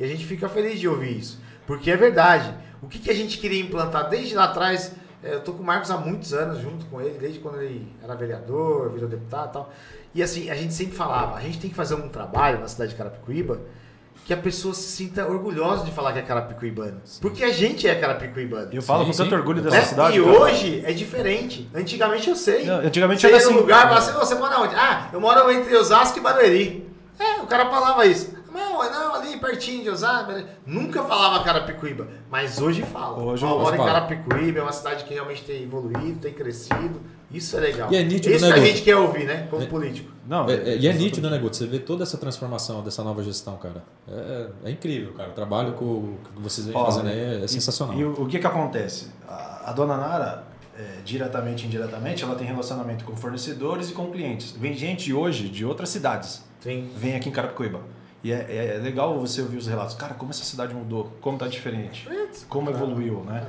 e a gente fica feliz de ouvir isso, porque é verdade. O que, que a gente queria implantar desde lá atrás, é, eu tô com o Marcos há muitos anos, junto com ele, desde quando ele era vereador, virou deputado e tal, e assim, a gente sempre falava, a gente tem que fazer um trabalho na cidade de Carapicuíba que a pessoa se sinta orgulhosa de falar que é carapicuibana. Porque a gente é carapicuibana. Eu falo Sim, com tanto sim. orgulho né? dessa cidade. e cara. hoje é diferente. Antigamente eu sei. Não, antigamente você era ia no assim. lugar e assim, você mora onde? Ah, eu moro entre Osasco e Barueri. É, o cara falava isso. Não, é não, ali pertinho de Osasco. Nunca falava Carapicuíba, mas hoje fala. Hoje eu moro em. Carapicuíba, é uma cidade que realmente tem evoluído, tem crescido. Isso é legal. E é nítido, Isso né, que a Guto? gente quer ouvir, né? Como É. político. Não, É, é- e é nítido, né, Neguto? Você vê toda essa transformação dessa nova gestão, cara. É, é incrível, cara. O trabalho que, o- que vocês vêm fazendo aí é, é e- sensacional. E, o, o que que acontece? A, a dona Nara, é, diretamente e indiretamente, ela tem relacionamento com fornecedores e com clientes. Vem gente hoje de outras cidades, Sim. vem aqui em Carapicuíba. E é, é- é legal você ouvir os relatos. Cara, como essa cidade mudou, como tá diferente, como evoluiu, né?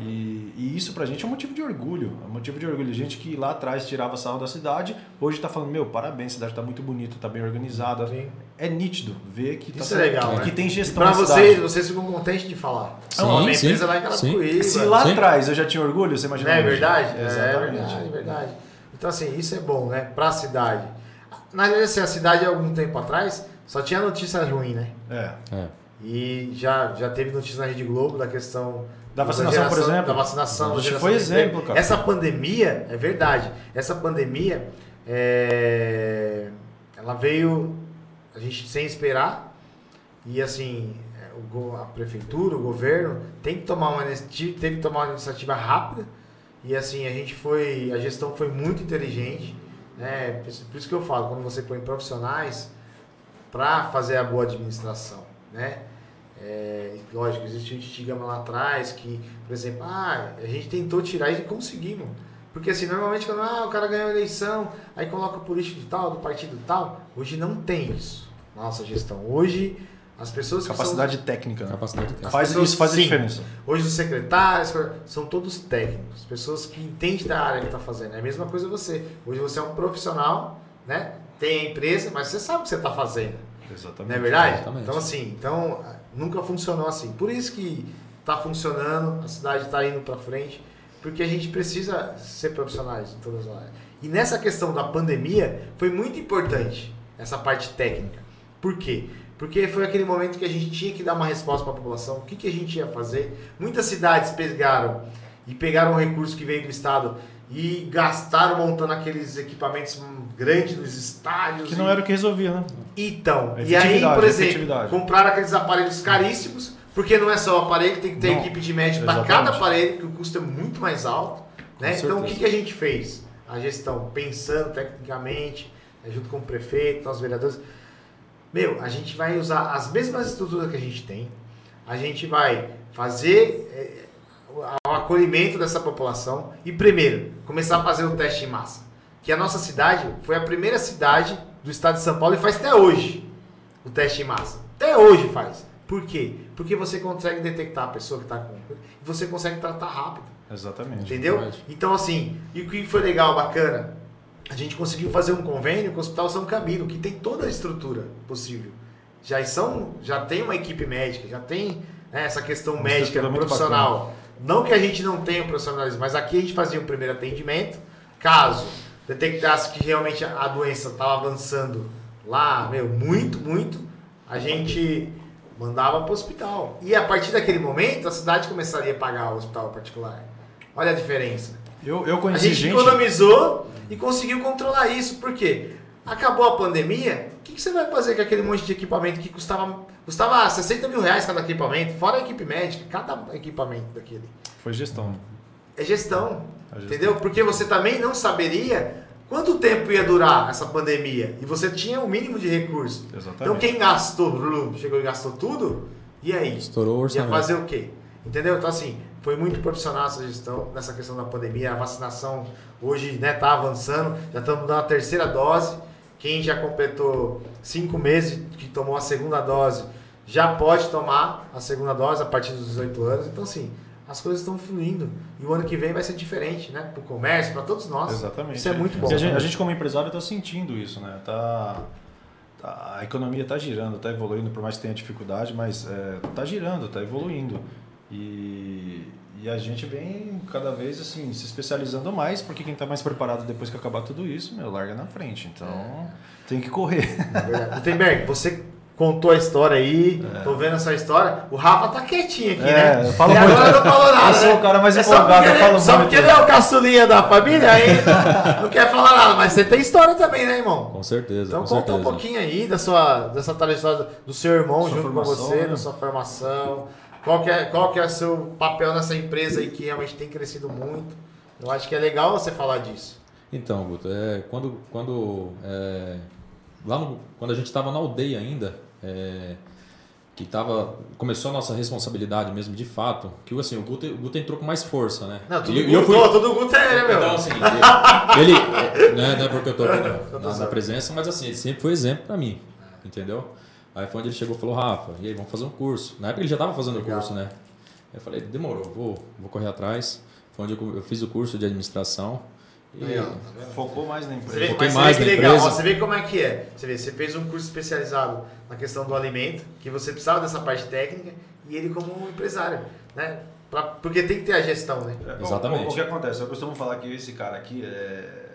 E, e isso pra gente é um motivo de orgulho. É um motivo de orgulho. Gente que lá atrás tirava sarro da cidade, hoje tá falando, meu, parabéns, a cidade tá muito bonita, tá bem organizada. Sim. É nítido ver que, tá Isso é legal, que, né? que tem E gestão pra na vocês, cidade. vocês ficam contentes de falar. Sim, Não, uma sim, empresa lá em. Se lá atrás eu já tinha orgulho, você imagina Não é verdade? É Exatamente. verdade, verdade. Então, assim, isso é bom, né? Pra cidade. Na verdade, assim, a cidade, há algum tempo atrás, só tinha notícia ruim, né? É. É. E já, já teve notícia na Rede Globo da questão... Da vacinação, por geração- exemplo. Da vacinação. da foi exemplo, cara. Essa pandemia, é verdade, essa pandemia, é, ela veio, a gente sem esperar, e assim, é, a prefeitura, o governo, tem que tomar uma, iniciativa- teve que tomar uma iniciativa rápida, e assim, a gente foi, a gestão foi muito inteligente, né? Por por isso que eu falo, quando você põe profissionais para fazer a boa administração, né? É, lógico, existe um estigma lá atrás que, por exemplo, ah, a gente tentou tirar e conseguimos. Porque assim, normalmente quando ah, o cara ganhou a eleição, aí coloca o político de tal, do partido tal, hoje não tem isso na nossa gestão. Hoje as pessoas que Capacidade técnica. né? Capacidade técnica. Faz, pessoas- isso faz a sim. diferença. são, hoje os secretários são todos técnicos, pessoas que entendem da área que está fazendo. É a mesma coisa você. Hoje você é um profissional, né? Tem a empresa, mas você sabe o que você está fazendo. Exatamente. Não é verdade? Exatamente. Então, assim, então, nunca funcionou assim. Por isso que está funcionando, a cidade está indo para frente, porque a gente precisa ser profissionais em todas as áreas. E nessa questão da pandemia, foi muito importante essa parte técnica. Por quê? Porque foi aquele momento que a gente tinha que dar uma resposta para a população, o que, que a gente ia fazer. Muitas cidades pegaram e pegaram o recurso que veio do Estado e gastaram montando aqueles equipamentos grandes nos estádios. Que e- não era o que resolvia, né? então, e aí, por exemplo, compraram aqueles aparelhos caríssimos, porque não é só o aparelho, tem que ter Não, equipe de médico para cada aparelho, que o custo é muito mais alto. Né? Com Então, o que, que a gente fez? A gestão, pensando tecnicamente, né, junto com o prefeito, nós vereadores. Meu, a gente vai usar as mesmas estruturas que a gente tem, a gente vai fazer eh, o acolhimento dessa população e, primeiro, começar a fazer o teste em massa. Que a nossa cidade foi a primeira cidade do estado de São Paulo e faz até hoje o teste em massa. Até hoje faz. Por quê? Porque você consegue detectar a pessoa que está com. E você consegue tratar rápido. Exatamente. Entendeu? verdade. Então, assim, e o que foi legal, bacana? A gente conseguiu fazer um convênio com o Hospital São Camilo, que tem toda a estrutura possível. Já são, já tem uma equipe médica, já tem né, essa questão Uma médica profissional. Não que a gente não tenha o profissionalismo, mas aqui a gente fazia um primeiro atendimento. Caso detectasse que realmente a doença estava avançando lá, meu, muito, muito, a gente mandava para o hospital. E a partir daquele momento, a cidade começaria a pagar o hospital particular. Olha a diferença. Eu, eu A conheci gente, gente. economizou e conseguiu controlar isso. Por quê? Acabou a pandemia, o que, que você vai fazer com aquele monte de equipamento que custava, custava 60 mil reais cada equipamento, fora a equipe médica, cada equipamento daquele. Foi gestão. É gestão, É gestão. entendeu? Porque você também não saberia quanto tempo ia durar essa pandemia e você tinha o mínimo de recurso. Exatamente. Então quem gastou, blum, chegou e gastou tudo, e aí? Estourou o Ia orçamento. fazer o quê? Entendeu? Então, assim, foi muito profissional essa gestão nessa questão da pandemia. A vacinação hoje né, tá avançando, já estamos dando a terceira dose. Quem já completou cinco meses que tomou a segunda dose já pode tomar a segunda dose a partir dos 18 anos. Então, assim, as coisas estão fluindo. E o ano que vem vai ser diferente, né? Para o comércio, para todos nós. Exatamente. Isso é muito bom. A gente, a gente como empresário está sentindo isso, né? Tá, tá- a economia está girando, está evoluindo, por mais que tenha dificuldade, mas está girando, está evoluindo. E, e a gente vem cada vez assim se especializando mais, porque quem está mais preparado depois que acabar tudo isso, meu, larga na frente. Então tem que correr. É. Gutenberg, você contou a história aí, tô vendo essa história. O Rafa tá quietinho aqui, É, né? eu falo e muito. agora não falou nada. Eu sou né? o cara mais É só empolgado, eu falo Só muito. porque ele é o caçulinha da família, aí não quer falar nada, mas você tem história também, né, irmão? Com certeza, Então com conta certeza. um pouquinho aí da sua, dessa trajetória do seu irmão Sua junto com você, né? da sua formação. Qual que, é, qual que é o seu papel nessa empresa aí que realmente tem crescido muito? Eu acho que é legal você falar disso. Então, Guto, é, quando, quando, é, lá no- quando a gente estava na aldeia ainda, é, que tava, começou a nossa responsabilidade mesmo, de fato, que assim, o Guto, o Guto entrou com mais força, né? Não, tudo E- Guto, eu fui, tudo Guto é ele, meu. Então, assim, ele, né, não é porque eu tô aqui na, na- na presença, mas assim, ele sempre foi exemplo pra mim, entendeu? Aí foi onde ele chegou e falou, Rafa, e aí, vamos fazer um curso. Na época ele já tava fazendo o curso, né? Eu falei, demorou, vou, vou correr atrás. Foi onde eu, eu fiz o curso de administração. E, Aí, ó, vendo? Focou mais na Você empresa. vê, Foquei mais vê que na legal, empresa. ó, você vê como é que é. Você vê, você fez um curso especializado na questão do alimento, que você precisava dessa parte técnica, e ele como um empresário, né? Pra- porque tem que ter a gestão, né? É, Exatamente. O, o que acontece? Eu costumo falar que esse cara aqui é,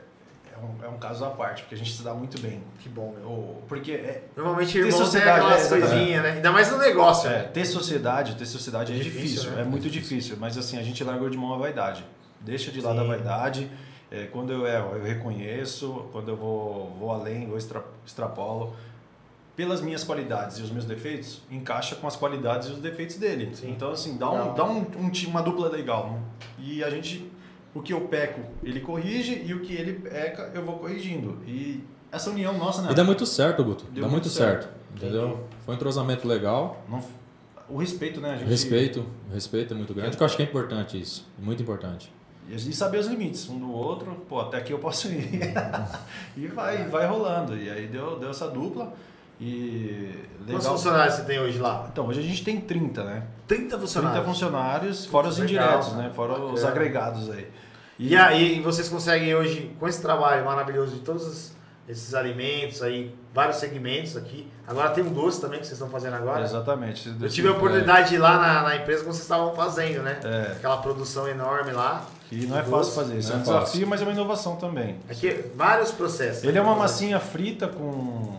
um, é um caso à parte, porque a gente se dá muito bem. Que bom, meu. O- Porque é, Normalmente Ter irmão tem sociedade, aquelas é, exatamente. coisinhas, né? Ainda mais no negócio, é, né? ter sociedade, ter sociedade é, É difícil, difícil, né? é muito difícil. Mas assim, a gente largou de mão a vaidade. Deixa de lado a Sim. vaidade. É, quando eu erro, eu reconheço. Quando eu vou, vou além, eu extra, extrapolo. Pelas minhas qualidades e os meus defeitos, encaixa com as qualidades e os defeitos dele. Sim. Então, assim, dá, um, Legal. dá um, um uma dupla legal. né? E a gente, o que eu peco, ele corrige, e o que ele peca, eu vou corrigindo. E essa união nossa, né? e dá muito certo, Guto. Deu dá muito muito certo. Entendeu? Foi um entrosamento legal. Não- o respeito, né? A gente, Respeito, respeito é muito grande, que eu acho que é importante isso. Muito importante. E saber os limites um do outro, pô, até aqui eu posso ir. e vai, vai rolando. E aí deu, deu essa dupla. E Quantos legal. funcionários você tem hoje lá? Então, hoje a gente tem 30, né? 30 30 funcionários. funcionários, fora os Legal, indiretos, né? Fora os bacana. agregados aí. E aí vocês conseguem hoje, com esse trabalho maravilhoso de todos os- esses alimentos aí, vários segmentos aqui. Agora tem um doce também que vocês estão fazendo agora. Exatamente. Eu tive a oportunidade de ir lá na, na empresa como vocês estavam fazendo, né? É. Aquela produção enorme lá. E não é Doce. fácil fazer. Isso é Não um é fácil. desafio, mas é uma inovação também. Aqui, vários processos. Ele é né? uma massinha frita com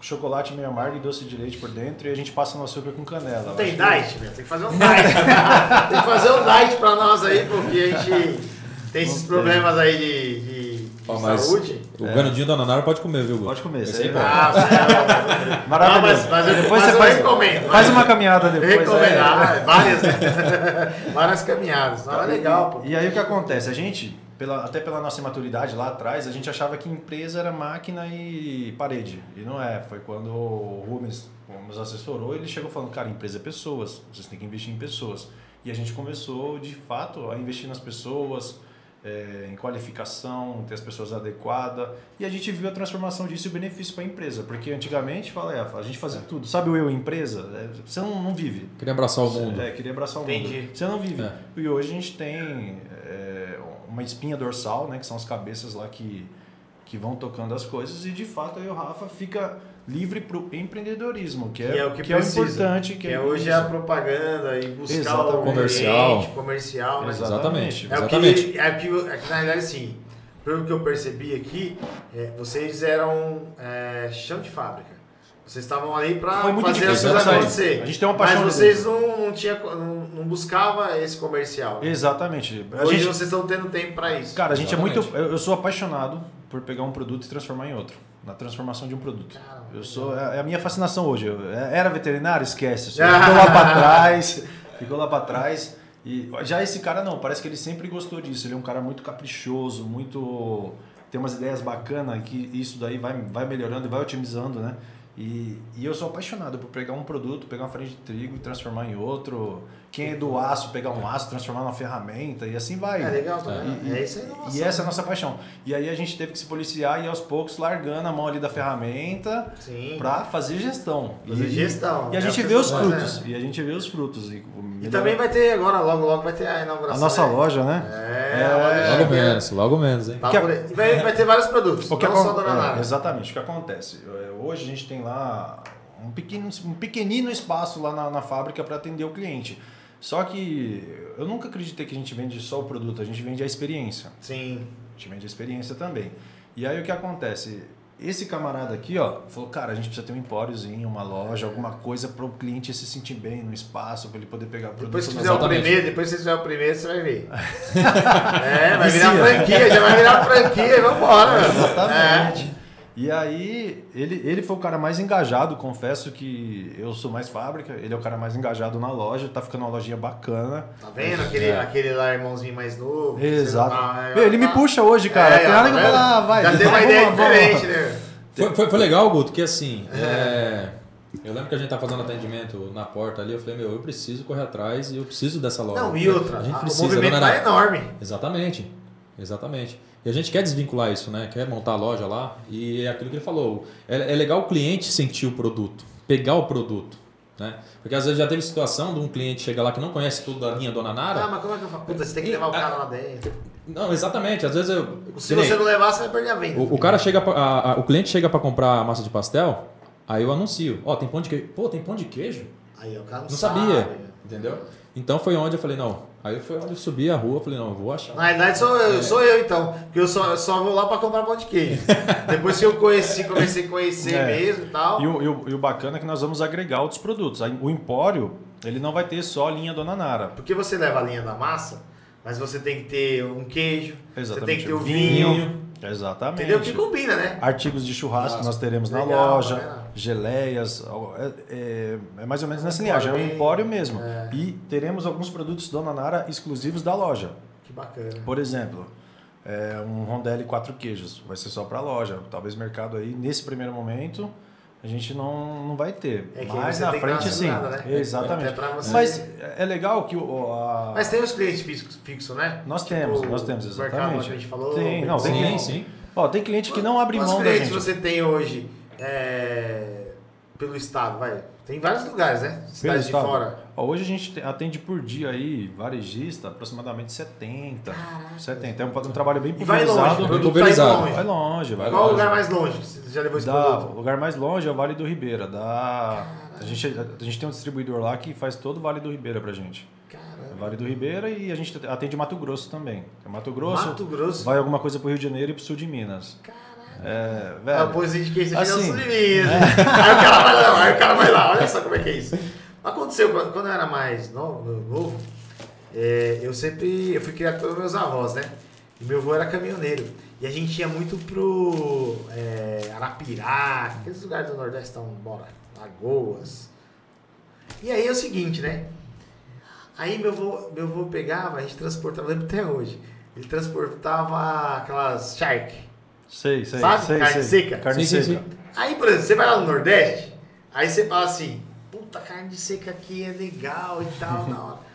chocolate meio amargo e doce de leite por dentro e a gente passa no açúcar com canela. Não tem que- diet, meu. Tem que fazer um diet. tem que fazer um diet pra nós aí, porque a gente tem esses problemas aí de, de- de Ó, mas saúde. O canudinho da Nanara pode comer, viu, Guto? Pode comer, Esse isso aí é pode. Ah, céu. Maravilhoso. Não, mas- mas eu- depois mas você faz, recomendo, faz uma caminhada depois. recomendo. é. Ah, várias, né? várias caminhadas. Não, é legal, pô. E aí o que acontece? A gente, pela, até pela nossa imaturidade lá atrás, a gente achava que empresa era máquina e parede. E não é. Foi quando o Rubens nos assessorou, ele chegou falando, cara, empresa é pessoas, vocês têm que investir em pessoas. E a gente começou, de fato, a investir nas pessoas, é, em qualificação, ter as pessoas adequadas. E a gente viu a transformação disso e o benefício para a empresa. Porque antigamente, fala, é, a gente fazia tudo. Sabe o eu empresa? É, Você não, não vive. Queria abraçar o mundo. É, queria abraçar o Entendi. mundo. Você não vive. É. E hoje a gente tem é, uma espinha dorsal, né? Que são as cabeças lá que, que vão tocando as coisas. E de fato aí o Rafa fica livre para o empreendedorismo, que é, Que é o que é o precisa. importante. Que é hoje é a propaganda e buscar Exatamente. o Comercial. cliente, comercial, né? Exatamente. É o Exatamente. que, é o que, é que na realidade, assim, pelo que eu percebi aqui, é, vocês eram é, chão de fábrica. Vocês estavam ali muito fazer as difícil coisas sair. acontecer. A gente tem uma paixão Mas vocês não, não, tinha, não, não buscava esse comercial. Exatamente. A Hoje gente, vocês estão tendo tempo pra isso. cara, a gente é muito. Exatamente. Eu eu sou apaixonado por pegar um produto e transformar em outro. Na transformação de um produto. Eu sou. É é a minha fascinação hoje. Eu- é- era veterinário? Esquece. Ficou lá pra trás. Ficou lá pra trás. E já esse cara não, parece que ele sempre gostou disso. Ele é um cara muito caprichoso, muito. tem umas ideias bacanas que isso daí vai, vai melhorando e vai otimizando, né? E, e eu sou apaixonado por pegar um produto, pegar uma farinha de trigo e transformar em outro. Quem é do aço, pegar um aço, transformar numa ferramenta e assim vai. É legal também. E, É, isso aí. nossa. e essa é a nossa paixão. E aí a gente teve que se policiar e aos poucos largando a mão ali da ferramenta para fazer gestão. Fazer E- gestão. E a É gente que vê os frutos. E a gente vê os frutos. E, E também vai ter agora, logo, logo vai ter a inauguração. a nossa né? loja, né? É, É, loja Logo menos, logo menos, hein? Tá aí. E vai, vai ter vários produtos, O que não só Dona é, Nara. exatamente. O que acontece? É, Hoje a gente tem lá um, pequeno, um pequenino espaço lá na, na fábrica para atender o cliente. Só que eu nunca acreditei que a gente vende só o produto, a gente vende a experiência. Sim. A gente vende a experiência também. E aí o que acontece? Esse camarada aqui, ó, falou, cara, a gente precisa ter um empóriozinho, uma loja, alguma coisa para o cliente se sentir bem no espaço, para ele poder pegar produto. Depois que fizer o primeiro, depois que fizer o primeiro, você vai ver. é, vai virar franquia, já vai virar franquia e vambora. Exatamente. E aí, ele, ele foi o cara mais engajado, confesso que eu sou mais fábrica, ele é o cara mais engajado na loja, tá ficando uma lojinha bacana. É. Tá vendo? Aquele, É. aquele lá, irmãozinho mais novo. Exato. não- Meu, ele me tá- puxa hoje, cara. É, tem nada que tá eu falar, ah, vai. Já tem uma ideia diferente, né? Foi, foi, foi legal, Guto, que assim, é, eu lembro que a gente tá fazendo atendimento na porta ali, eu falei, meu, eu preciso correr atrás e eu preciso dessa loja. Não, e outra, A gente a- o precisa, movimento dona lá Ana. é enorme. Exatamente, exatamente. E a gente quer desvincular isso, né? Quer montar a loja lá. E é aquilo que ele falou. É, é legal o cliente sentir o produto, pegar o produto. Né? Porque às vezes já teve situação de um cliente chegar lá que não conhece tudo da linha Dona Ah, Nara. mas como é que eu falo? Puta, você tem que levar o cara lá dentro. Não, exatamente. Às vezes eu. Se nem- você não levar, você vai perder a venda. o, o cara chega, pra- a- a- o cliente chega para comprar a massa de pastel, aí eu anuncio. Ó, tem pão de queijo. Pô, tem pão de queijo? Aí o cara não, Não sabe. sabia. Entendeu? Então foi onde eu falei, não. Aí foi onde eu subi a rua, eu falei, não, eu vou achar. Na verdade sou eu, sou eu então. Porque eu só, eu só vou lá pra comprar pão de queijo. Depois que eu conheci, comecei a conhecer É. mesmo e tal. E o, e, o, e o bacana é que nós vamos agregar outros produtos. O Empório, ele não vai ter só a linha Dona Nara. Porque você leva a linha da massa, mas você tem que ter um queijo, Exatamente. você tem que ter o Vinho. vinho. Exatamente. Entendeu? Que combina, né? Artigos de churrasco nós teremos na Legal, loja, tá vendo? Geleias, é, é- é mais ou menos nessa linhagem, é bem- empório mesmo. é. E teremos alguns produtos Dona Nara exclusivos da loja. Que bacana. Por exemplo, é, um rondelli quatro queijos, vai ser só para a loja. Talvez mercado aí, nesse primeiro momento, a gente não, não vai ter. É que Mas na frente sim. segurada, né? Exatamente. Mas é legal que o, a- Mas tem os clientes fixos, fixos né? Nós Tipo, temos, nós temos, mercado exatamente. que a gente falou. Tem, não, tem sim, cliente- sim. Ó, tem cliente que não abre Quantos mão da clientes gente. você tem hoje é, pelo estado, vai? Tem vários lugares, né? Cidades de fora. Ó, hoje a gente te- atende por dia aí, varejista, aproximadamente 70. 70. É um, um trabalho bem E vai longe, pulverizado. pulverizado. tá longe. Vai longe, vai Qual o longe. lugar mais longe que você já levou esse Dá, produto? o lugar mais longe é o Vale do Ribeira. Dá, a, gente, a gente tem um distribuidor lá que faz todo o Vale do Ribeira pra gente. Caramba. Vale do Ribeira e a gente atende Mato Grosso também. Mato Grosso, Mato Grosso. vai alguma coisa pro Rio de Janeiro e pro sul de Minas. É, Ah, velho. o pãozinho de você assim, Minas. Aí o cara vai lá, aí o cara vai lá. Olha só como é que é isso. Aconteceu quando eu era mais novo, novo é, eu sempre eu fui criado pelos meus avós, né? E meu avô era caminhoneiro. E a gente ia muito pro é, Arapiraca, aqueles lugares do Nordeste estão, bora, Lagoas. E aí é o seguinte, né? Aí meu avô, meu avô pegava, a gente transportava, lembro até hoje, ele transportava aquelas shark. Sei, sei, Sabe? sei, Carne sei. seca? Carne Sim, sim, seca. sim. Aí, por exemplo, você vai lá no Nordeste, aí você fala assim, puta, carne seca aqui é legal e tal, da hora.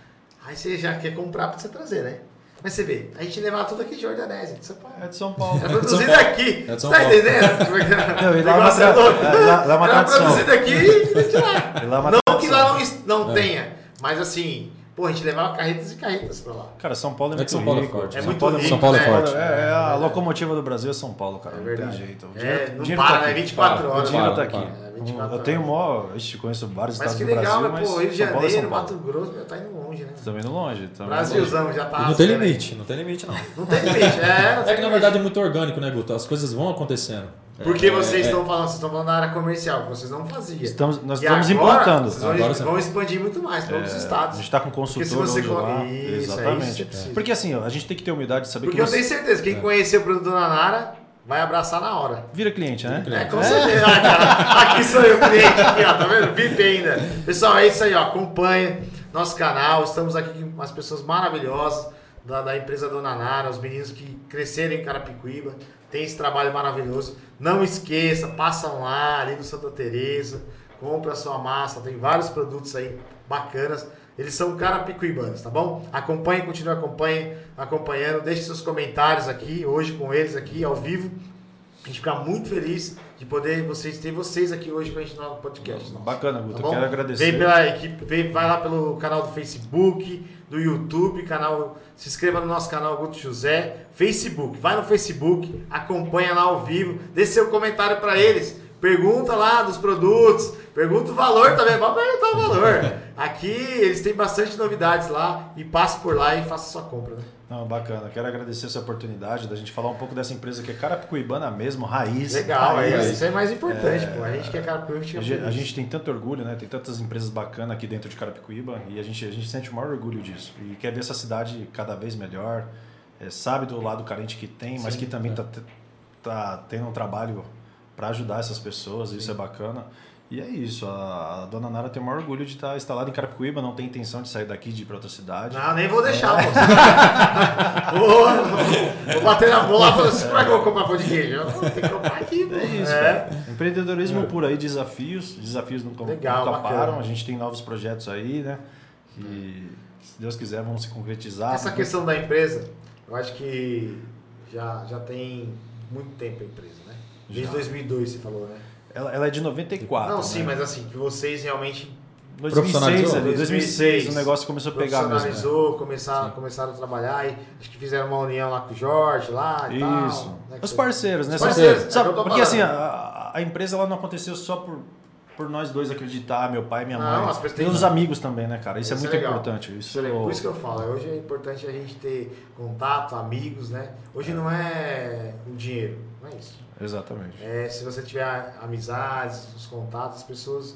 Aí você já quer comprar pra você trazer, né? Mas você vê, a gente levava tudo aqui de Jordanese, de São Paulo. É de São Paulo. É produzido Paulo. aqui. É de Você São tá Paulo. entendendo? Não, e lá é uma é tra- é, lá- lá é uma tradição. produzido aqui e de lá. E lá é uma Não tradição. que lá não, não É. tenha, mas assim, pô, a gente levava carretas e carretas pra lá. Cara, São Paulo é É muito que São Paulo é rico. forte. É São muito Paulo rico, São Paulo é né? forte. É, é a locomotiva do Brasil é São Paulo, cara. É não verdade. tem jeito. O É, dinheiro, não o dinheiro para, tá é aqui. 24 Para, O horas. dinheiro para, tá aqui. para. É, 24 eu tenho horas. mó. Ixi, conheço vários Mas estados que do legal, Brasil, mas mas pô, Rio de São Paulo é Janeiro. Mato Grosso, meu, tá indo longe, né? Também no longe. Também Brasilzão já tá. E não tem aí. limite, não tem limite não. Não tem limite, é. Não É que na verdade é muito orgânico, né, Guto? As coisas vão acontecendo. Porque É, vocês é. estão falando, vocês estão falando da área comercial, que vocês não faziam. Estamos, nós E estamos agora, implantando. Vocês vão, Agora vão expandir muito mais para outros É, estados. A gente está com Porque se consultor você lá. Isso, é isso Exatamente. precisa. Porque assim, ó, a gente tem que ter humildade de saber Porque que eu você tenho certeza, quem conhecer o produto da Nara vai abraçar na hora. vira cliente, né? Vira É, com certeza. Ah, cara, aqui sou eu, cliente, aqui, ó, tá vendo? VIP ainda. Pessoal, é isso aí, ó. Acompanha nosso canal. Estamos aqui com umas pessoas maravilhosas da, da empresa Dona Nara, os meninos que cresceram em Carapicuíba. Tem esse trabalho maravilhoso. Não esqueça, passam lá, ali no Santa Teresa, compra a sua massa, tem vários produtos aí bacanas. Eles são carapicuibanos, tá bom? Acompanhe, continue acompanhe, acompanhando. Deixe seus comentários aqui, hoje com eles aqui, ao vivo. A gente fica muito feliz de poder vocês ter vocês aqui hoje com a gente no podcast. nosso. Bacana, Guto. Tá quero agradecer. Vem pela equipe, vem, vai lá pelo canal do Facebook, do YouTube, canal, se inscreva no nosso canal Guto José, Facebook, vai no Facebook, acompanha lá ao vivo, dê seu comentário para eles, pergunta lá dos produtos, pergunta o valor também, pode perguntar o valor. Aqui eles têm bastante novidades lá e passe por lá e faça sua compra, né? Não, bacana. Quero agradecer essa oportunidade da gente falar um pouco dessa empresa que é Carapicuibana mesmo, raiz. Legal, raiz. é, isso é mais importante, pô. A gente quer cara, a gente A gente, a feliz. gente tem tanto orgulho, né? Tem tantas empresas bacanas aqui dentro de Carapicuíba e a gente, a gente sente o maior orgulho disso. E quer ver essa cidade cada vez melhor, é, sabe do lado carente que tem, mas Sim, que também é. tá, tendo um trabalho para ajudar essas pessoas, isso é bacana. E é isso, a, a dona Nara tem o maior orgulho de estar instalada em Carapicuíba, não tem intenção de sair daqui de ir para outra cidade. Não, nem vou deixar, pô. vou, vou bater na bola e falar assim, como é que eu vou comprar pão de queijo? Eu vou ter que comprar aqui, pô. É isso, É. cara. Empreendedorismo por aí, desafios. Desafios nunca, Legal, nunca param. A gente tem novos projetos aí, né? E se Deus quiser, vão se concretizar. Essa questão da empresa, eu acho que já, já tem muito tempo a empresa, né? Desde Já. 2002 você falou, né? Ela, ela é de 94. Não, sim, né? mas assim, que vocês realmente 2006, Profissionalizou? ali, 2006, o negócio começou a pegar mesmo. né? profissionalizou, começaram, começaram a trabalhar e acho que fizeram uma união lá com o Jorge, lá e tal. Isso. né, que Os parceiros, né? Os Sabe- parceiros, é sabe, tô porque assim, a, a empresa ela não aconteceu só por, por nós dois acreditar, meu pai e minha Não, mãe. pessoas Tem os amigos também, né, cara? Isso, é Isso é muito importante. Isso, Isso é legal. Por isso que eu falo, hoje é importante a gente ter contato, amigos, né? Hoje não é o dinheiro, não é isso. Exatamente. É, se você tiver amizades, os contatos, as pessoas.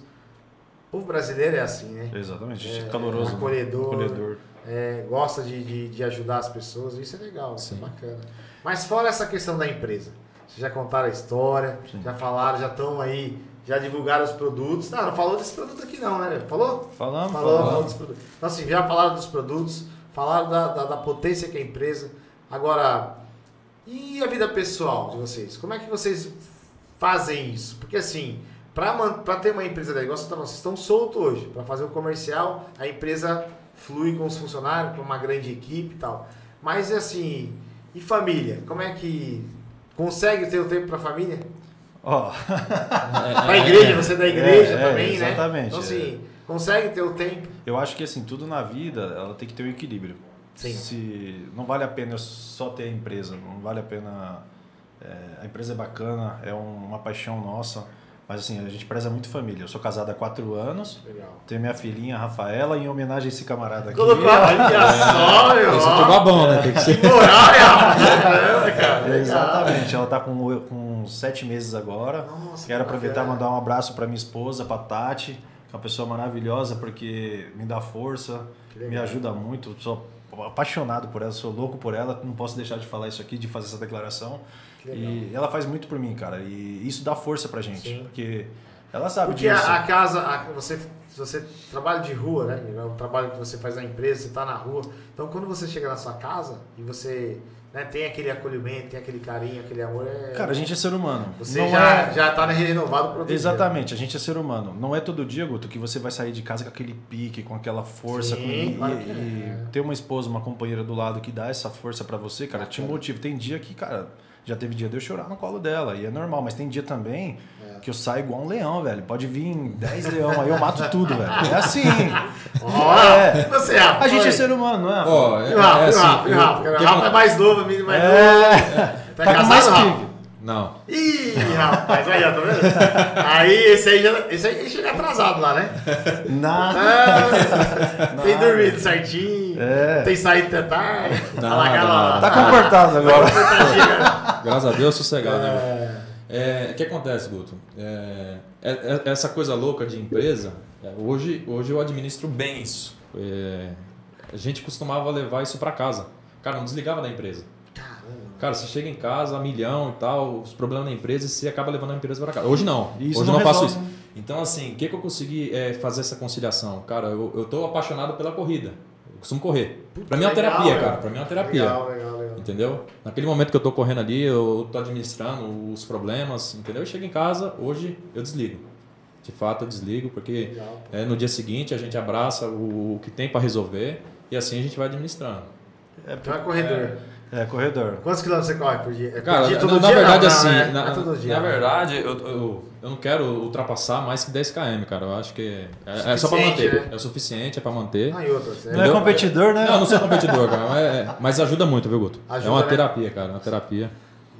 O povo brasileiro é assim, né? Exatamente. É, É, caloroso. né? acolhedor. acolhedor. É, gosta de, de, de ajudar as pessoas, isso é legal, isso é bacana. Mas fora essa questão da empresa, vocês já contaram a história, Sim. já falaram, já estão aí, já divulgaram os produtos. Não, não falou desse produto aqui não, né? Falou? Falamos, Falou, falamos. falou dos produtos. Então, assim, já falaram dos produtos, falaram da, da, da potência que é a empresa. Agora, e a vida pessoal de vocês? Como é que vocês fazem isso? Porque, assim, para ter uma empresa da negócio, vocês estão soltos hoje. Para fazer o comercial, a empresa flui com os funcionários, com uma grande equipe e tal. Mas, assim, e família? Como é que consegue ter o tempo para família? Ó, Para a igreja, você é da igreja É, é, também, né? exatamente, Então, assim, consegue ter o tempo. eu acho que assim, tudo na vida, ela tem que ter um equilíbrio. Sim. Se não vale a pena eu só ter a empresa, não vale a pena é, a empresa é bacana, é um- uma paixão nossa, mas assim, a gente preza muito família. Eu sou casado há quatro anos, Legal. tenho minha filhinha Rafaela em homenagem a esse camarada aqui. Colocou a olha só, meu. Isso é bom, né? Tem que ser. Que moral, é. Legal. Exatamente, ela tá com, com sete meses agora. Nossa, Quero que aproveitar e mandar um abraço para minha esposa, para Tati, que é uma pessoa maravilhosa porque me dá força, me ajuda muito. Sou apaixonado por ela, sou louco por ela. Não posso deixar de falar isso aqui, de fazer essa declaração. E ela faz muito por mim, cara. E isso dá força pra gente, Sim. porque ela sabe Porque disso. a, a casa, a- você, você trabalha de rua, né? É o trabalho que você faz na empresa, você tá na rua. Então, quando você chega na sua casa e você né, tem aquele acolhimento, tem aquele carinho, aquele amor, é... Cara, a gente é ser humano. você Não já, é- já tá renovado pro Exatamente, a gente é ser humano. Não é todo dia, Guto, que você vai sair de casa com aquele pique, com aquela força. Sim, com... e, claro e é. ter uma esposa, uma companheira do lado que dá essa força pra você, cara, te motiva. Tem dia que, cara, já teve dia de eu chorar no colo dela, e é normal, mas tem dia também É. que eu saio igual um leão, velho. Pode vir 10 leão, aí eu mato tudo, velho. É assim. Ó, É. você, Rafa, A gente é ser humano, não é? Rafa? Ó, E o Rafa, é, e o assim. Rafa, Rafa, Rafa uma- é mais novo, menino mais novo. É. Tá, Tá com mais Rafa? pique. Não. Ih, rapaz, aí, ó, tá vendo? Aí, esse aí, já, esse aí chega atrasado lá, né? Nada. Ah, tem dormido certinho, É. tem saído até tarde. Nada, lá, nada. Tá comportado agora. Comportadinha. Graças a Deus, sossegado, né? É. É, o que acontece, Guto? É, é- é- essa coisa louca de empresa, é, hoje, hoje eu administro bem isso. É, a gente costumava levar isso para casa. Cara, não desligava da empresa. Caramba. Cara, você chega em casa, a milhão e tal, os problemas da empresa e você acaba levando a empresa para casa. Hoje não. Isso Hoje não não faço isso. Então, assim, o que, que eu consegui fazer essa conciliação? Cara, eu, eu tô apaixonado pela corrida. Eu costumo correr. Puta, Pra mim é uma terapia, cara. Pra mim é uma terapia. Legal, legal. Entendeu? Naquele momento que eu tô correndo ali, eu tô administrando os problemas, entendeu? Eu chego em casa, hoje eu desligo. De fato, eu desligo, porque Legal. é, no dia seguinte a gente abraça o, o que tem para resolver e assim a gente vai administrando. Então é corredor. É, corredor. Quantos quilômetros você corre por dia? É por Cara, dia, na, todo na dia? verdade, não, não, assim, né? na, Não é todo dia. na verdade, eu, eu, eu não quero ultrapassar mais que 10 km, cara. Eu acho que é, é só para Suficiente, manter. né? É o suficiente, é para manter. Ah, e outra. você- Não é competidor, né? Não, eu não sou competidor, cara. Mas, é- mas ajuda muito, viu, Guto? Ajuda, é uma né? terapia, cara. Uma terapia.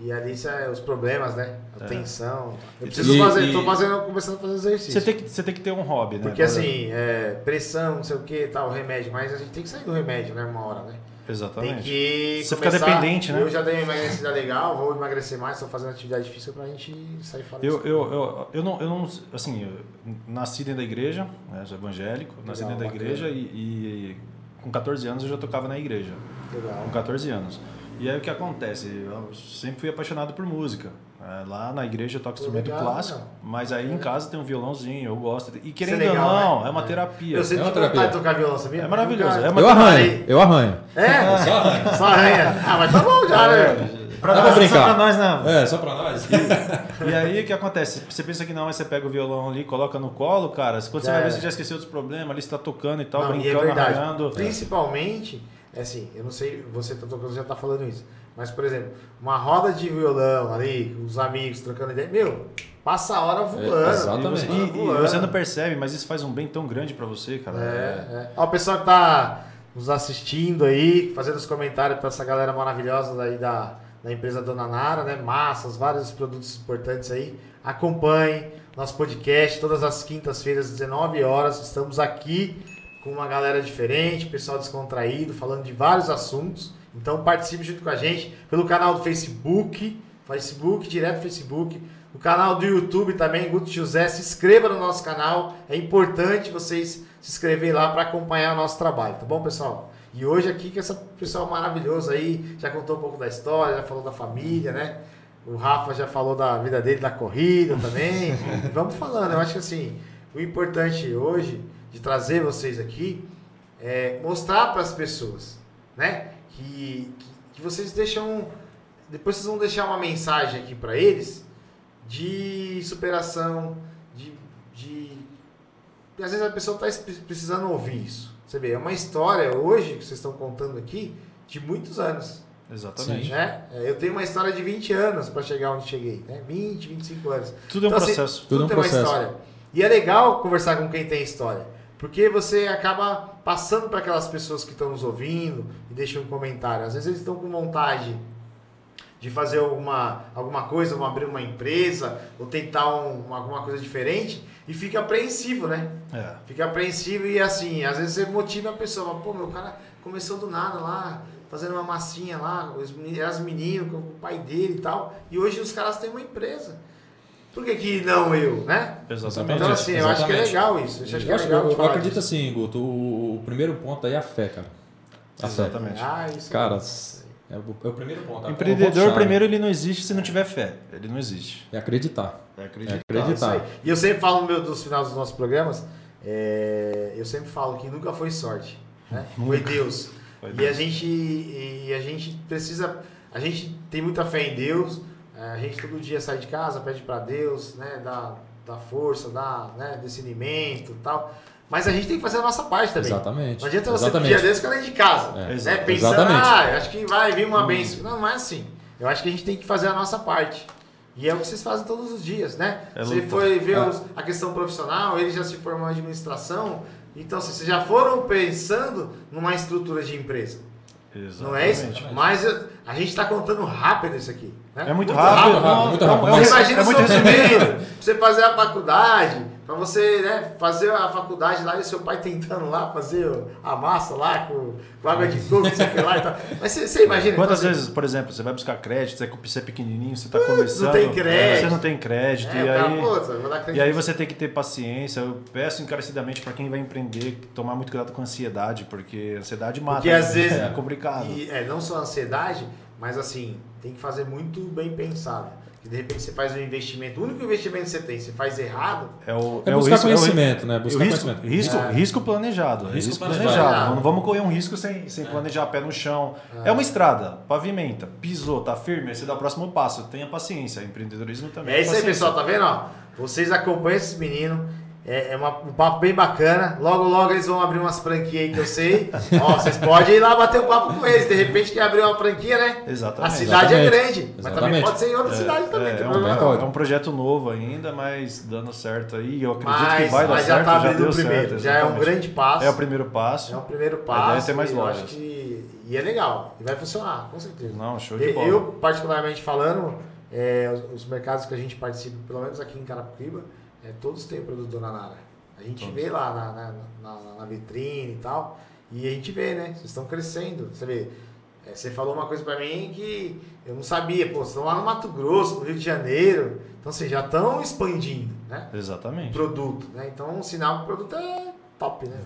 E ali é os problemas, né? A tensão. Eu E- preciso fazer, e- tô fazendo, começando a fazer exercício. Você tem, que, você tem que ter um hobby, né? Porque assim, é, pressão, não sei o que, tal, remédio, mas a gente tem que sair do remédio, né? Uma hora, né? Tem Exatamente. que. Você fica começar- dependente, né? Eu já dei uma emagrecida legal, vou emagrecer mais, estou fazendo atividade física pra gente sair fora Eu, eu, eu, eu, não, eu não. Assim, eu nasci dentro da igreja, né, sou evangélico, nasci Legal, dentro da igreja e, e com 14 anos eu já tocava na igreja. Legal. Com 14 anos. E aí o que acontece? Eu sempre fui apaixonado por música. É, lá na igreja eu toco instrumento legal, clássico, meu. mas aí em casa tem um violãozinho, eu gosto. E é querendo legal, ou não, né? é uma É. terapia. Eu sempre É vontade de terapia. tocar violão, sabia? É maravilhoso, é uma Eu arranho, eu arranho. É? Só arranho. Só arranha. Ah, mas tá bom já, né? Pra Dá nós, pra só brincar. pra nós não. É, só pra nós. E aí o que acontece? Você pensa que não, aí você pega o violão ali, coloca no colo, cara. Quando você Já vai ver, você já esqueceu dos problemas, ali você tá tocando e tal, Não, e é brincando, arranhando. Principalmente, é assim, eu não sei, você tá tocando, já tá falando isso. Mas, por exemplo, uma roda de violão ali, com os amigos trocando ideia, meu, passa a hora voando. É, exatamente. E, Passa a hora e voando. você não percebe, mas isso faz um bem tão grande pra você, cara. É, é. Ó, o pessoal que tá nos assistindo aí, fazendo os comentários pra essa galera maravilhosa daí da, da empresa Dona Nara, né? Massas, vários produtos importantes aí. Acompanhe nosso podcast todas as quintas-feiras, às 19 horas. Estamos aqui com uma galera diferente, pessoal descontraído, falando de vários assuntos. Então participe junto com a gente pelo canal do Facebook, Facebook, direto do Facebook, no canal do YouTube também, Guto José. Se inscreva no nosso canal, é importante vocês se inscrever lá para acompanhar o nosso trabalho, tá bom, pessoal? E hoje aqui com esse pessoal maravilhoso aí, já contou um pouco da história, já falou da família, né? O Rafa já falou da vida dele, da corrida também. Vamos falando, eu acho que assim, o importante hoje de trazer vocês aqui é mostrar para as pessoas, né? Que, que, que vocês deixam. Depois vocês vão deixar uma mensagem aqui para eles de superação, de, de. e Às vezes a pessoa está precisando ouvir isso. Você vê, é uma história hoje que vocês estão contando aqui de muitos anos. Exatamente. Né? É, Eu tenho uma história de 20 anos para chegar onde cheguei, né? 20, 25 anos. Tudo é um Então, assim, processo. Tudo é um tem uma processo. história. E é legal conversar com quem tem história. Porque você acaba passando para aquelas pessoas que estão nos ouvindo e deixam um comentário. Às vezes eles estão com vontade de fazer alguma, alguma coisa, ou abrir uma empresa, ou tentar um- alguma coisa diferente, e fica apreensivo, né? É. Fica apreensivo e assim, às vezes você motiva a pessoa, fala, pô, meu cara começou do nada lá, fazendo uma massinha lá, os as meninas com o pai dele e tal, e hoje os caras têm uma empresa. Por que, que não eu, né? Exatamente. Então assim, eu acho que é legal isso. Eu acho que é acho- legal eu- eu acredito disso. assim, Guto, o, o primeiro ponto aí é a fé, cara. A fé. Exatamente. Ah, isso Cara, mesmo. é o, é o primeiro ponto. é o Empreendedor, ponto-chave. primeiro, ele não existe se não tiver fé. Ele não existe. É acreditar. É É acreditar. acreditar. Isso aí. E eu sempre falo no meu, dos finais dos nossos programas, é, eu sempre falo que nunca foi sorte, né? Foi Deus. Foi E Deus. a gente e a gente precisa, a gente tem muita fé em Deus. É, A gente todo dia sai de casa, pede para Deus, né, dá, dá força, dá, né, discernimento, e tal. Mas a gente tem que fazer a nossa parte também. Exatamente. Não adianta você Exatamente. pedir a Deus ficar dentro de casa, É, né? Pensando, Exatamente. ah, acho que vai vir uma bênção. Não, não é assim. Eu acho que a gente tem que fazer a nossa parte. E é o que vocês fazem todos os dias, né? É você foi ver É. a questão profissional, ele já se formou em administração. Então, assim, vocês já foram pensando numa estrutura de empresa. Exatamente. Não é isso? Mas a gente está contando rápido isso aqui. né? É muito rápido, rápido, muito não, rápido, é um mas- Você imagina é muito resumido. você fazer a faculdade, pra você né, fazer a faculdade lá e seu pai tentando lá fazer a massa lá com, com água de coco, não sei lá e tal. Mas você, você imagina. Quantas então, vezes, por exemplo, você vai buscar crédito, você é PC pequenininho, você está começando. tem crédito. Você não tem crédito. É, e, aí, crédito. e aí você tem que ter paciência. Eu peço encarecidamente para quem vai empreender tomar muito cuidado com a ansiedade, porque a ansiedade mata. Porque às né? vezes. é complicado. E, é, não só a ansiedade, mas assim, tem que fazer muito bem pensado. Que de repente você faz um investimento, o único investimento que você tem, você faz errado, É, o, É o buscar risco- é o- conhecimento, né? o Buscar risco, conhecimento. risco, É. risco planejado. é Risco Risco, planejado. planejado. Não vamos correr um risco sem, sem planejar pé no chão. É. uma estrada, pavimenta, pisou, tá firme, aí você dá o próximo passo. Tenha paciência. Empreendedorismo também. É isso aí, pessoal, tá vendo? Ó, vocês acompanham esses meninos. É, é uma- um papo bem bacana. Logo, logo eles vão abrir umas franquias aí que eu sei. Ó, vocês podem ir lá bater um papo com eles. De repente quer abrir uma franquia, né? Exatamente. A cidade é Exatamente. grande. Mas também pode ser em outra cidade também. É, é um, pode. é um projeto novo ainda, mas dando certo aí. Eu acredito Mas, que vai dar mas já certo. tá abrindo o primeiro. certo, já é um grande passo. É o primeiro passo. É um primeiro A passo. é ter mais e lojas. acho que e é legal. E vai funcionar, com certeza. Não, show de Eu, bola. eu, particularmente falando, é, os, os mercados que a gente participa, pelo menos aqui em Carapicuíba, é, todos têm o produto Dona Nara. A gente Todos. vê lá na, na, na- na vitrine e tal, e a gente vê, né? Vocês estão crescendo. Você vê, é, você falou uma coisa pra mim que eu não sabia. Pô, vocês estão lá no Mato Grosso, no Rio de Janeiro. Então, vocês já estão expandindo, né? O Exatamente. produto, né? Então, um sinal que o produto é top, né?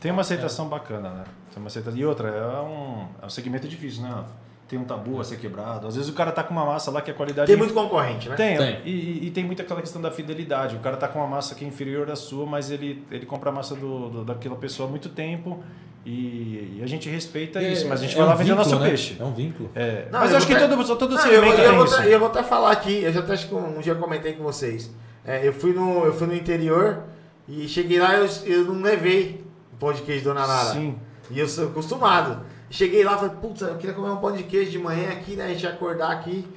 Tem uma aceitação bacana, né? Tem uma aceitação. E outra, é um, é um segmento difícil, né? Tem um tabu a ser quebrado. Às vezes o cara tá com uma massa lá que a qualidade. Tem muito concorrente, né? Tem, Tem. E, e- tem muito aquela questão da fidelidade. O cara tá com uma massa que é inferior à sua, mas ele, ele compra a massa do, do- daquela pessoa há muito tempo e, e a gente respeita isso, mas a gente É vai lá um vender o nosso né? peixe. É um vínculo. É, Não, mas eu eu acho que até- todo, todo Não, eu, segmento vou, eu, tem vou isso. até, eu vou até falar aqui, eu já até acho que um dia comentei com vocês. É, eu, fui no, eu fui no interior e cheguei lá eu, eu não levei o pão de queijo Dona Nara. Sim. E eu sou acostumado. Cheguei lá falei, putz, eu queria comer um pão de queijo de manhã aqui, né? A gente ia acordar aqui.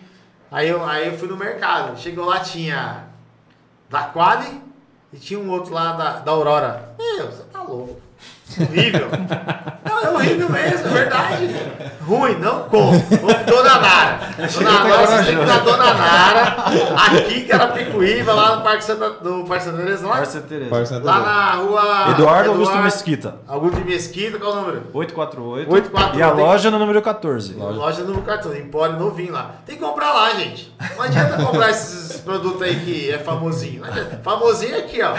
Aí eu, aí eu fui no mercado. Chegou lá, tinha da Quali e tinha um outro lá da, da Aurora. Meu, você tá louco. Horrível. Não, é horrível mesmo, é verdade. Ruim, não como. Dona Nara. Dona Nara, você tem que na Dona Nara, aqui que era Picuíba, lá no Parque Santa, no Parque Santa Teresa, lá, Parça Tereza. Parque Santa lá Teresa. na rua... Eduardo Augusto Mesquita. Augusto de Mesquita, qual o número? 848. 848. E a loja no número 14. Loja. Loja no cartão, Empório novinho lá. Tem que comprar lá, gente. Não adianta comprar esses produtos aí que é famosinho. Adianta. Famosinho é aqui, ó.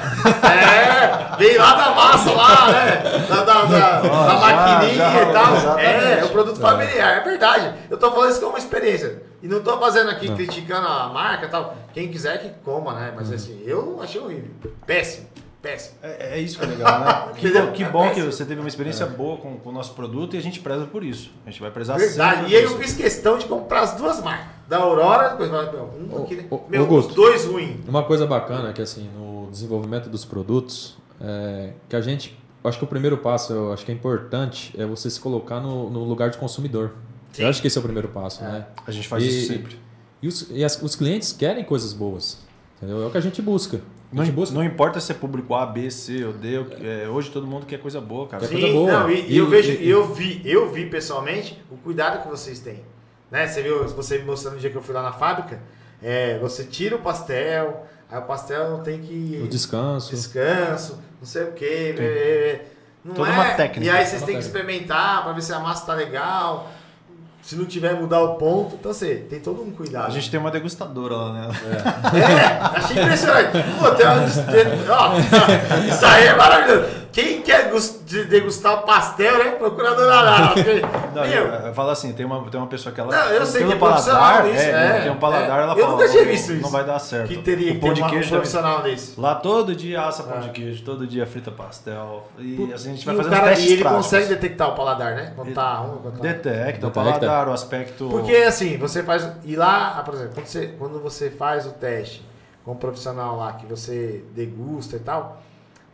É, vem lá da massa lá, né? Da, da, da, da já- maquininha já e tal. exatamente. É, é o produto familiar, é verdade. Eu tô falando isso como experiência. E não tô fazendo aqui criticando a marca e tal. Quem quiser que coma, né? Mas assim, eu achei horrível. Péssimo, péssimo. É, é isso que é legal, né? que, bom, que É bom que você teve uma experiência boa com, com o nosso produto e a gente preza por isso. A gente vai prezar Verdade. sempre E aí eu fiz questão de comprar as duas marcas. Da Aurora, depois vai um aqui, né? Ô, Meu, Augusto. os dois ruins. Uma coisa bacana é que assim, no desenvolvimento dos produtos, é, que a gente. Eu Acho que o primeiro passo, eu acho que é importante, é você se colocar no, no lugar de consumidor. Sim. Eu acho que esse é o primeiro passo, né? A gente faz E- isso sempre. E, os, e as- os clientes querem coisas boas. Entendeu? É o que a gente busca. A Não, não importa se é público A, B, C ou D. é, hoje todo mundo quer coisa boa, cara. Quer coisa boa. Não, e, e eu vejo, e eu vi, eu vi pessoalmente o cuidado que vocês têm. Né? Você viu, você me mostrando no dia que eu fui lá na fábrica, é, você tira o pastel, aí o pastel tem que. O descanso. descanso, não sei o quê. Não Toda é? uma técnica. E aí vocês têm que experimentar pra ver se a massa tá legal. Se não tiver, mudar o ponto. Então, você tem todo um cuidado. A gente tem uma degustadora lá, né? É, achei impressionante. Pô, tem uma, ó, isso aí é maravilhoso. Quem quer gus- de- degustar o pastel, né? Procura a Dona Lara. porque, Não, eu, eu falo assim, tem uma, tem uma pessoa que ela. Não, eu sei que é profissional nisso, é, é, tem um paladar, é. ela Eu fala. nunca tinha não, visto Não isso. vai dar certo. que teria que pão ter de uma, um queijo deve- profissional desse. Lá todo dia assa pão Ah. de queijo, todo dia frita pastel. E assim a gente vai E, o fazendo cara, testes e ele práticos. consegue detectar o paladar, né? Quando tá ruim, quando tá... Detecta o paladar, o aspecto. Porque assim, você faz. E lá, ah, por exemplo, quando você, quando você faz o teste com um profissional lá, que você degusta e tal,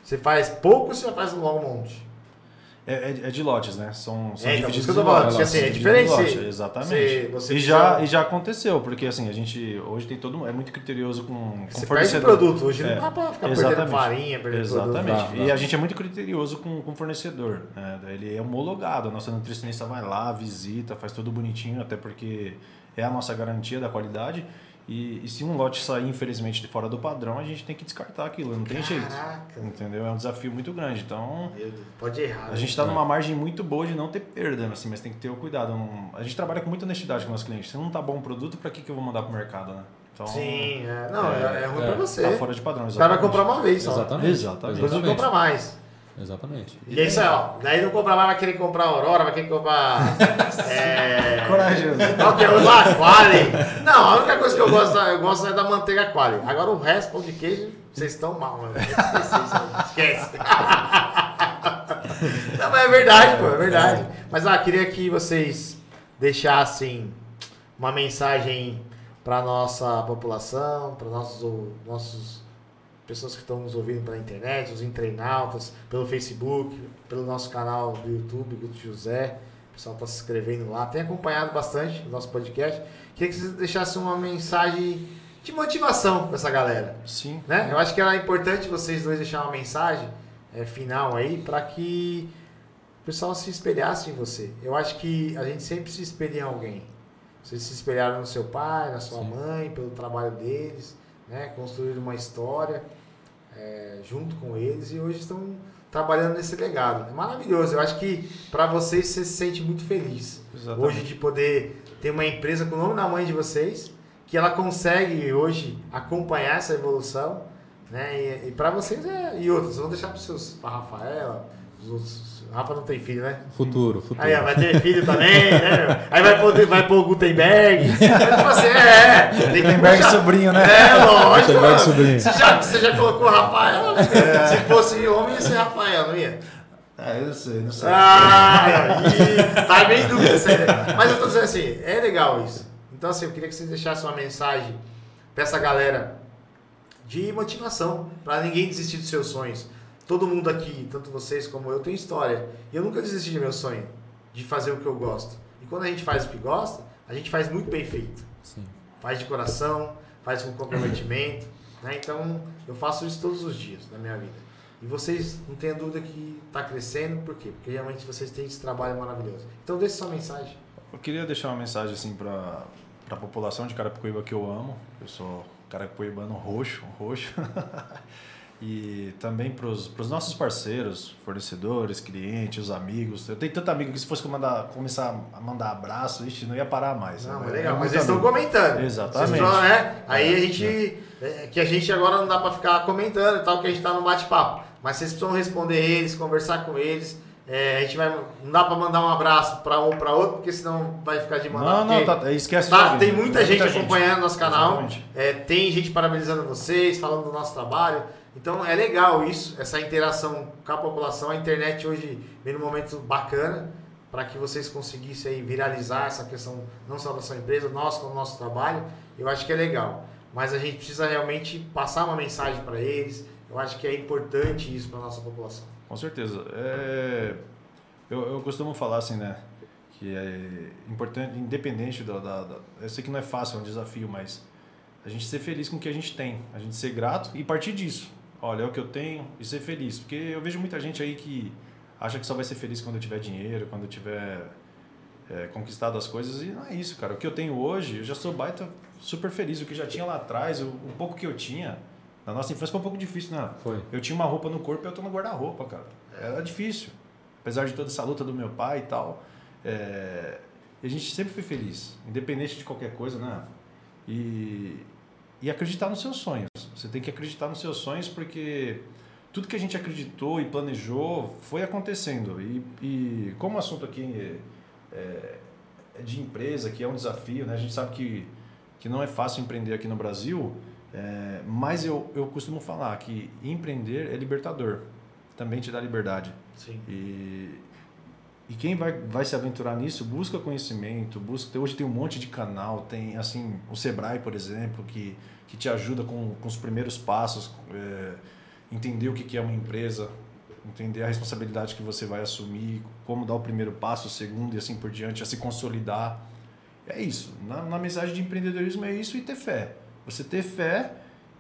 você faz pouco ou você faz um longo monte? É, é- é de lotes, né? São, são É, então, divididos em falando, lotes. assim, é diferente lotes, Exatamente. você- você e, já, e já aconteceu, porque assim, a gente hoje tem todo é muito criterioso com, com Você perde fornecedor. produto. Hoje É, não dá pra ficar perdendo exatamente. farinha, perdendo Exatamente. produto. Dá, E a gente é muito criterioso com com o fornecedor. né? Ele é homologado. A nossa nutricionista vai lá, visita, faz tudo bonitinho, até porque é a nossa garantia da qualidade. E, e, se um lote sair, infelizmente, de fora do padrão, a gente tem que descartar aquilo, não tem Caraca. jeito. Entendeu? É um desafio muito grande. Então, pode errar. A gente está numa margem muito boa de não ter perda, assim, mas tem que ter o cuidado. Não... A gente trabalha com muita honestidade com nossos clientes. Se não tá bom o produto, para que, que eu vou mandar para o mercado, né? Então, Sim, é, não, é, é ruim é, para você. Tá fora de padrão, exatamente. O cara vai comprar uma vez só. Exatamente. Exatamente. Depois não compra mais. Exatamente. E é isso aí, ó. Daí não compra mais, vai querer comprar Aurora, vai querer comprar. é... Corajoso. Qual que é o lá? Quali. Não, a única coisa que eu gosto, eu gosto é da manteiga Quali. Agora o resto, pão de queijo, vocês estão mal, mano. Esquece. não, mas é verdade, pô, é verdade. Mas ah, queria que vocês deixassem uma mensagem para nossa população, para nossos, nossos pessoas que estão nos ouvindo pela internet, os internautas, pelo Facebook, pelo nosso canal do YouTube, Guto José. O pessoal está se inscrevendo lá, tem acompanhado bastante o nosso podcast. Queria que vocês deixassem uma mensagem de motivação para essa galera. Sim. Né? Eu acho que era importante vocês dois deixar uma mensagem é, final aí para que o pessoal se espelhasse em você. Eu acho que a gente sempre se espelha em alguém. Vocês se espelharam no seu pai, na sua Sim. mãe, pelo trabalho deles, né? construíram uma história é, junto com eles e hoje estão trabalhando nesse legado. É maravilhoso. Eu acho que para vocês você se sente muito feliz Exatamente. hoje de poder ter uma empresa com o nome na mãe de vocês, que ela consegue hoje acompanhar essa evolução, né? E, e para vocês é e outros, vão deixar para seus, para Rafaela, os outros Rafa não tem filho, né? Futuro, futuro. Aí ó, vai ter filho também, né? Aí vai pôr, vai pôr o Gutenberg. Tipo assim, é, é. Gutenberg sobrinho, né? É, lógico. Gutenberg sobrinho. Você já, você já colocou Rafael? É. Se fosse homem, ia ser Rafael, não ia? Ah, eu sei, não sei. Ah, aí, tá bem dúvida, sério. Mas eu tô dizendo assim, é legal isso. Então assim, eu queria que você deixasse uma mensagem pra essa galera de motivação, para ninguém desistir dos seus sonhos todo mundo aqui, tanto vocês como eu, tem história. E eu nunca desisti do meu sonho, de fazer o que eu gosto. E quando a gente faz o que gosta, a gente faz muito bem feito. Sim. Faz de coração, faz com comprometimento. Né? Então, eu faço isso todos os dias na minha vida. E vocês não tenham dúvida que está crescendo, por quê? Porque realmente vocês têm esse trabalho maravilhoso. Então, deixe sua mensagem. Eu queria deixar uma mensagem assim para a população de Carapicuíba que eu amo. Eu sou carapicuíbano roxo, roxo. e também para os nossos parceiros, fornecedores, clientes, amigos. Eu tenho tanto amigo que se fosse mandar, começar a mandar abraço, ixi, não ia parar mais. Não, né? mas legal, mas eles estão comentando. Exatamente. Estão, né? Aí a gente. É. Que a gente agora não dá para ficar comentando e tal, que a gente está no bate-papo. Mas vocês precisam responder eles, conversar com eles. É, a gente vai. Não dá para mandar um abraço para um para outro, porque senão vai ficar de mandar. Não, não, tá, esquece tá, Tem muita, gente, gente acompanhando nosso canal. É, tem gente parabenizando vocês, falando do nosso trabalho. Então é legal isso, essa interação com a população. A internet hoje vem num momento bacana para que vocês conseguissem aí viralizar essa questão, não só da sua empresa, nós com o nosso trabalho. Eu acho que é legal. Mas a gente precisa realmente passar uma mensagem para eles. Eu acho que é importante isso para a nossa população. Com certeza. É... Eu, eu costumo falar assim, né? Que é importante, independente da, da, da. Eu sei que não é fácil, é um desafio, mas a gente ser feliz com o que a gente tem, a gente ser grato e partir disso olha, é o que eu tenho e ser feliz. Porque eu vejo muita gente aí que acha que só vai ser feliz quando eu tiver dinheiro, quando eu tiver é, conquistado as coisas. E não é isso, cara. O que eu tenho hoje, eu já sou baita super feliz. O que já tinha lá atrás, o, o pouco que eu tinha, na nossa infância foi um pouco difícil, né? Foi. Eu tinha uma roupa no corpo e eu tô no guarda-roupa, cara. Era difícil. Apesar de toda essa luta do meu pai e tal. É, a gente sempre foi feliz, independente de qualquer coisa, né? E, e acreditar nos seus sonhos. Você tem que acreditar nos seus sonhos porque tudo que a gente acreditou e planejou foi acontecendo. E, e como o assunto aqui é, é, é, de empresa, que é um desafio, né? a gente sabe que, que não é fácil empreender aqui no Brasil, é, mas eu, eu costumo falar que empreender é libertador, também te dá liberdade. Sim. E, e quem vai, vai se aventurar nisso busca conhecimento, busca. Hoje tem um monte de canal, tem assim o Sebrae, por exemplo, que que te ajuda com, com os primeiros passos, é, entender o que, que é uma empresa, entender a responsabilidade que você vai assumir, como dar o primeiro passo, o segundo e assim por diante, a se consolidar. É isso. Na, na mensagem de empreendedorismo é isso e ter fé. Você ter fé,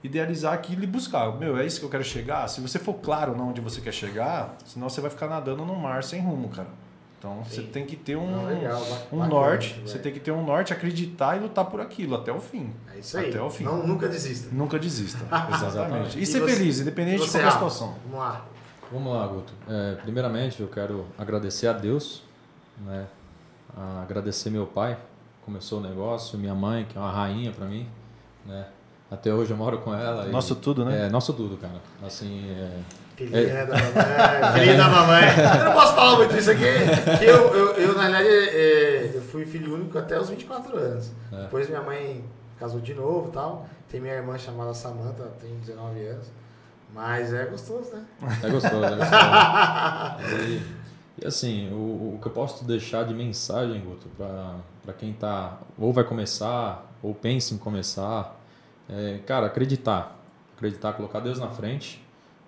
idealizar aquilo e buscar. Meu, é isso que eu quero chegar? Se você for claro onde você quer chegar, senão você vai ficar nadando no mar sem rumo, cara. Então Sim. você tem que ter um, Não, legal, um bacana, norte, velho. você tem que ter um norte, acreditar e lutar por aquilo até o fim. É isso aí. Até o fim. Não, nunca desista. Nunca desista. Exatamente. E E ser você- feliz, independente de qualquer situação. Vamos lá. Vamos lá, Guto. É, primeiramente, eu quero agradecer a Deus, né? A agradecer meu pai, que começou o negócio, minha mãe, que é uma rainha para mim, né? Até hoje eu moro com ela. e- Nosso tudo, né? É, nosso tudo, cara. Assim, é, Filhinha da mamãe. Filhinha da mamãe. Eu não posso falar muito isso aqui. Eu, eu, eu, na realidade, é, eu fui filho único até os 24 anos. É. Depois minha mãe casou de novo e tal. Tem minha irmã chamada Samantha, tem 19 anos. Mas é gostoso, né? é gostoso, é gostoso. E, e assim, o, o que eu posso deixar de mensagem, Guto, para quem tá ou vai começar ou pensa em começar, é, cara, acreditar. Acreditar, colocar Deus na frente,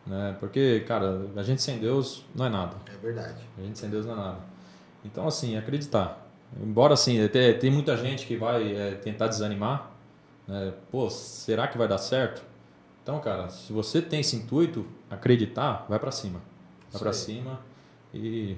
né? Porque, cara, a gente sem Deus não é nada. É verdade. A gente sem Deus não é nada. Então, assim, acreditar. Embora, assim, tem, tem muita gente que vai é, tentar desanimar, né? Pô, será que vai dar certo? Então, cara, se você tem esse intuito, acreditar, vai pra cima. Vai aí. cima e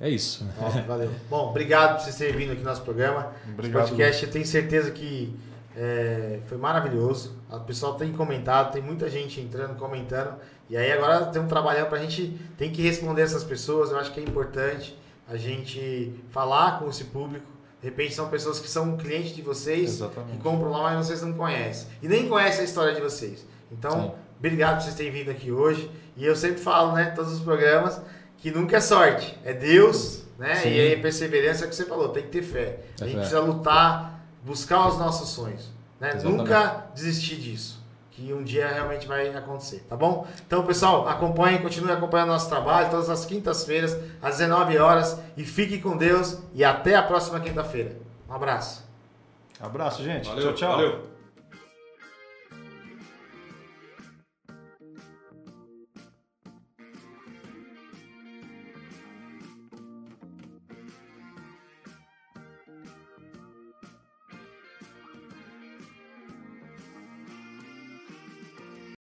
é isso. Ó, valeu. Bom, obrigado por vocês terem vindo aqui no nosso programa. Obrigado, Esse podcast, eu tenho certeza que é, foi maravilhoso. O pessoal tem comentado, tem muita gente entrando, comentando. E aí agora tem um trabalhão pra gente, tem que responder essas pessoas. Eu acho que é importante a gente falar com esse público. De repente são pessoas que são clientes de vocês, que Exatamente. compram lá, mas vocês não conhecem. E nem conhecem a história de vocês. Então, Sim. obrigado por vocês terem vindo aqui hoje. E eu sempre falo, né, todos os programas, que nunca é sorte, é Deus, né? Sim. E aí perseverança é o que você falou, tem que ter fé. É a gente fé. precisa lutar, buscar os nossos sonhos, né? Exatamente. Nunca desistir disso. Que um dia realmente vai acontecer, tá bom? Então, pessoal, acompanhem, continue acompanhando nosso trabalho todas as quintas-feiras, às 19 horas. E fique com Deus e até a próxima quinta-feira. Um abraço. Abraço, gente. Valeu, tchau, tchau. valeu.